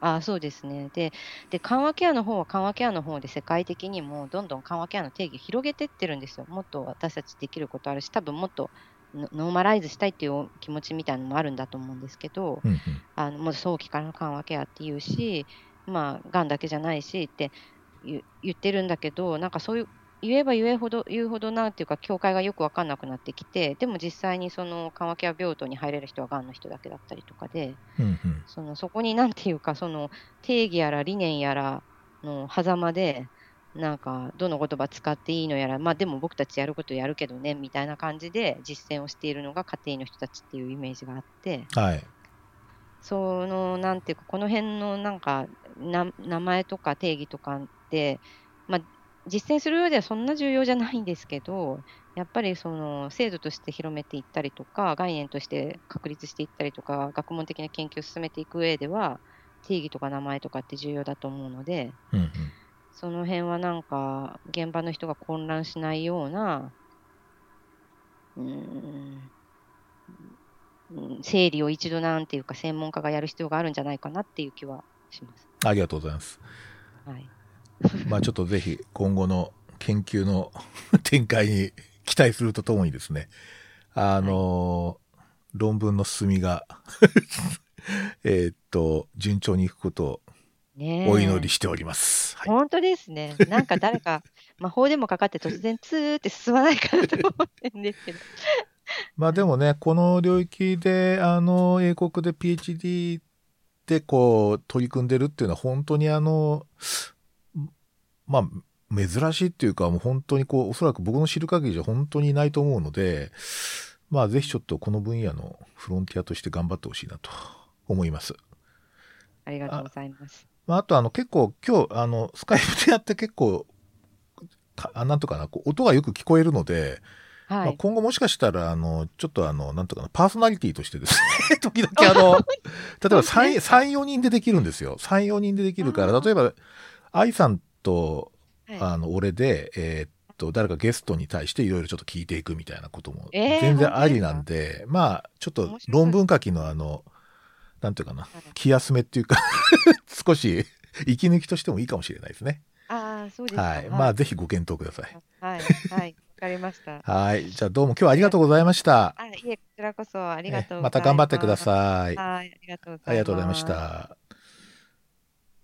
あそうですねでで、緩和ケアの方は緩和ケアの方で世界的にもどんどん緩和ケアの定義を広げてってるんですよ。もっと私たちできることあるし、多分もっとノノーマライズしたいっていう気持ちみたいなのもあるんだと思うんですけど、
うんうん。
あのもう早期からの緩和ケアっていうし、まあ、がんだけじゃないしって言言ってるんだけど、なんかそういう、言えば言えほど、言うほどなんていうか、境界がよく分かんなくなってきて、でも実際にその緩和ケア病棟に入れる人はがんの人だけだったりとかで、
うんうん。
そのそこになんていうか、その定義やら理念やらの狭間で、なんかどの言葉使っていいのやら、まあでも僕たちやることやるけどねみたいな感じで実践をしているのが家庭の人たちっていうイメージがあって、
はい。
そのなんていうか、この辺のなんかな名前とか定義とかって、まあ、実践する上ではそんな重要じゃないんですけど、やっぱりその制度として広めていったりとか、概念として確立していったりとか、学問的な研究を進めていく上では、定義とか名前とかって重要だと思うので、
うんうん。
その辺はなんか、現場の人が混乱しないような、うん整理を一度なんていうか、専門家がやる必要があるんじゃないかなっていう気はします。
ありがとうございます。
はい。*laughs*
まあちょっとぜひ今後の研究の *laughs* 展開に期待するとともにですね、あの、論文の進みが *laughs* えーっと、順調にいくことをお祈りしております。はい。
本当ですね。なんか誰か魔法でもかかって突然ツーって進まないかなと思ってるんですけど。
まあでもね、この領域で、あの、英国で PhD でこう、取り組んでるっていうのは本当にあの、まあ、珍しいっていうか、もう本当にこう、おそらく僕の知る限りじゃ本当にいないと思うので、まあぜひちょっとこの分野のフロンティアとして頑張ってほしいなと思います。
ありがとうございます。
まあ、あとあの結構今日あのスカイプでやって結構かあなんとかなこう音がよく聞こえるので、まあ、
はい。
今後もしかしたらあのちょっとあのなんとかなパーソナリティとしてですね *laughs* 時々あの *laughs* 例えば34人でできるんですよ34人でできるから例えば愛さんと
はい
あの俺で、えーっと誰かゲストに対していろいろちょっと聞いていくみたいなことも
えー
全然ありなんで、まあちょっと論文書きのあのなんていうかな
はい
気休めっていうか *laughs* 少し息抜きとしてもいいかもしれないですね。
ああ、そうですか。
はい。まあぜひご検討ください。
はい。はい。わかりました。*laughs*
はい。じゃあどうも今日はありがとうございました。
あ、いえ、こちらこそありがとうございます。
えまた頑張ってください。
はい。ありがとうございます。
ありがとうございました。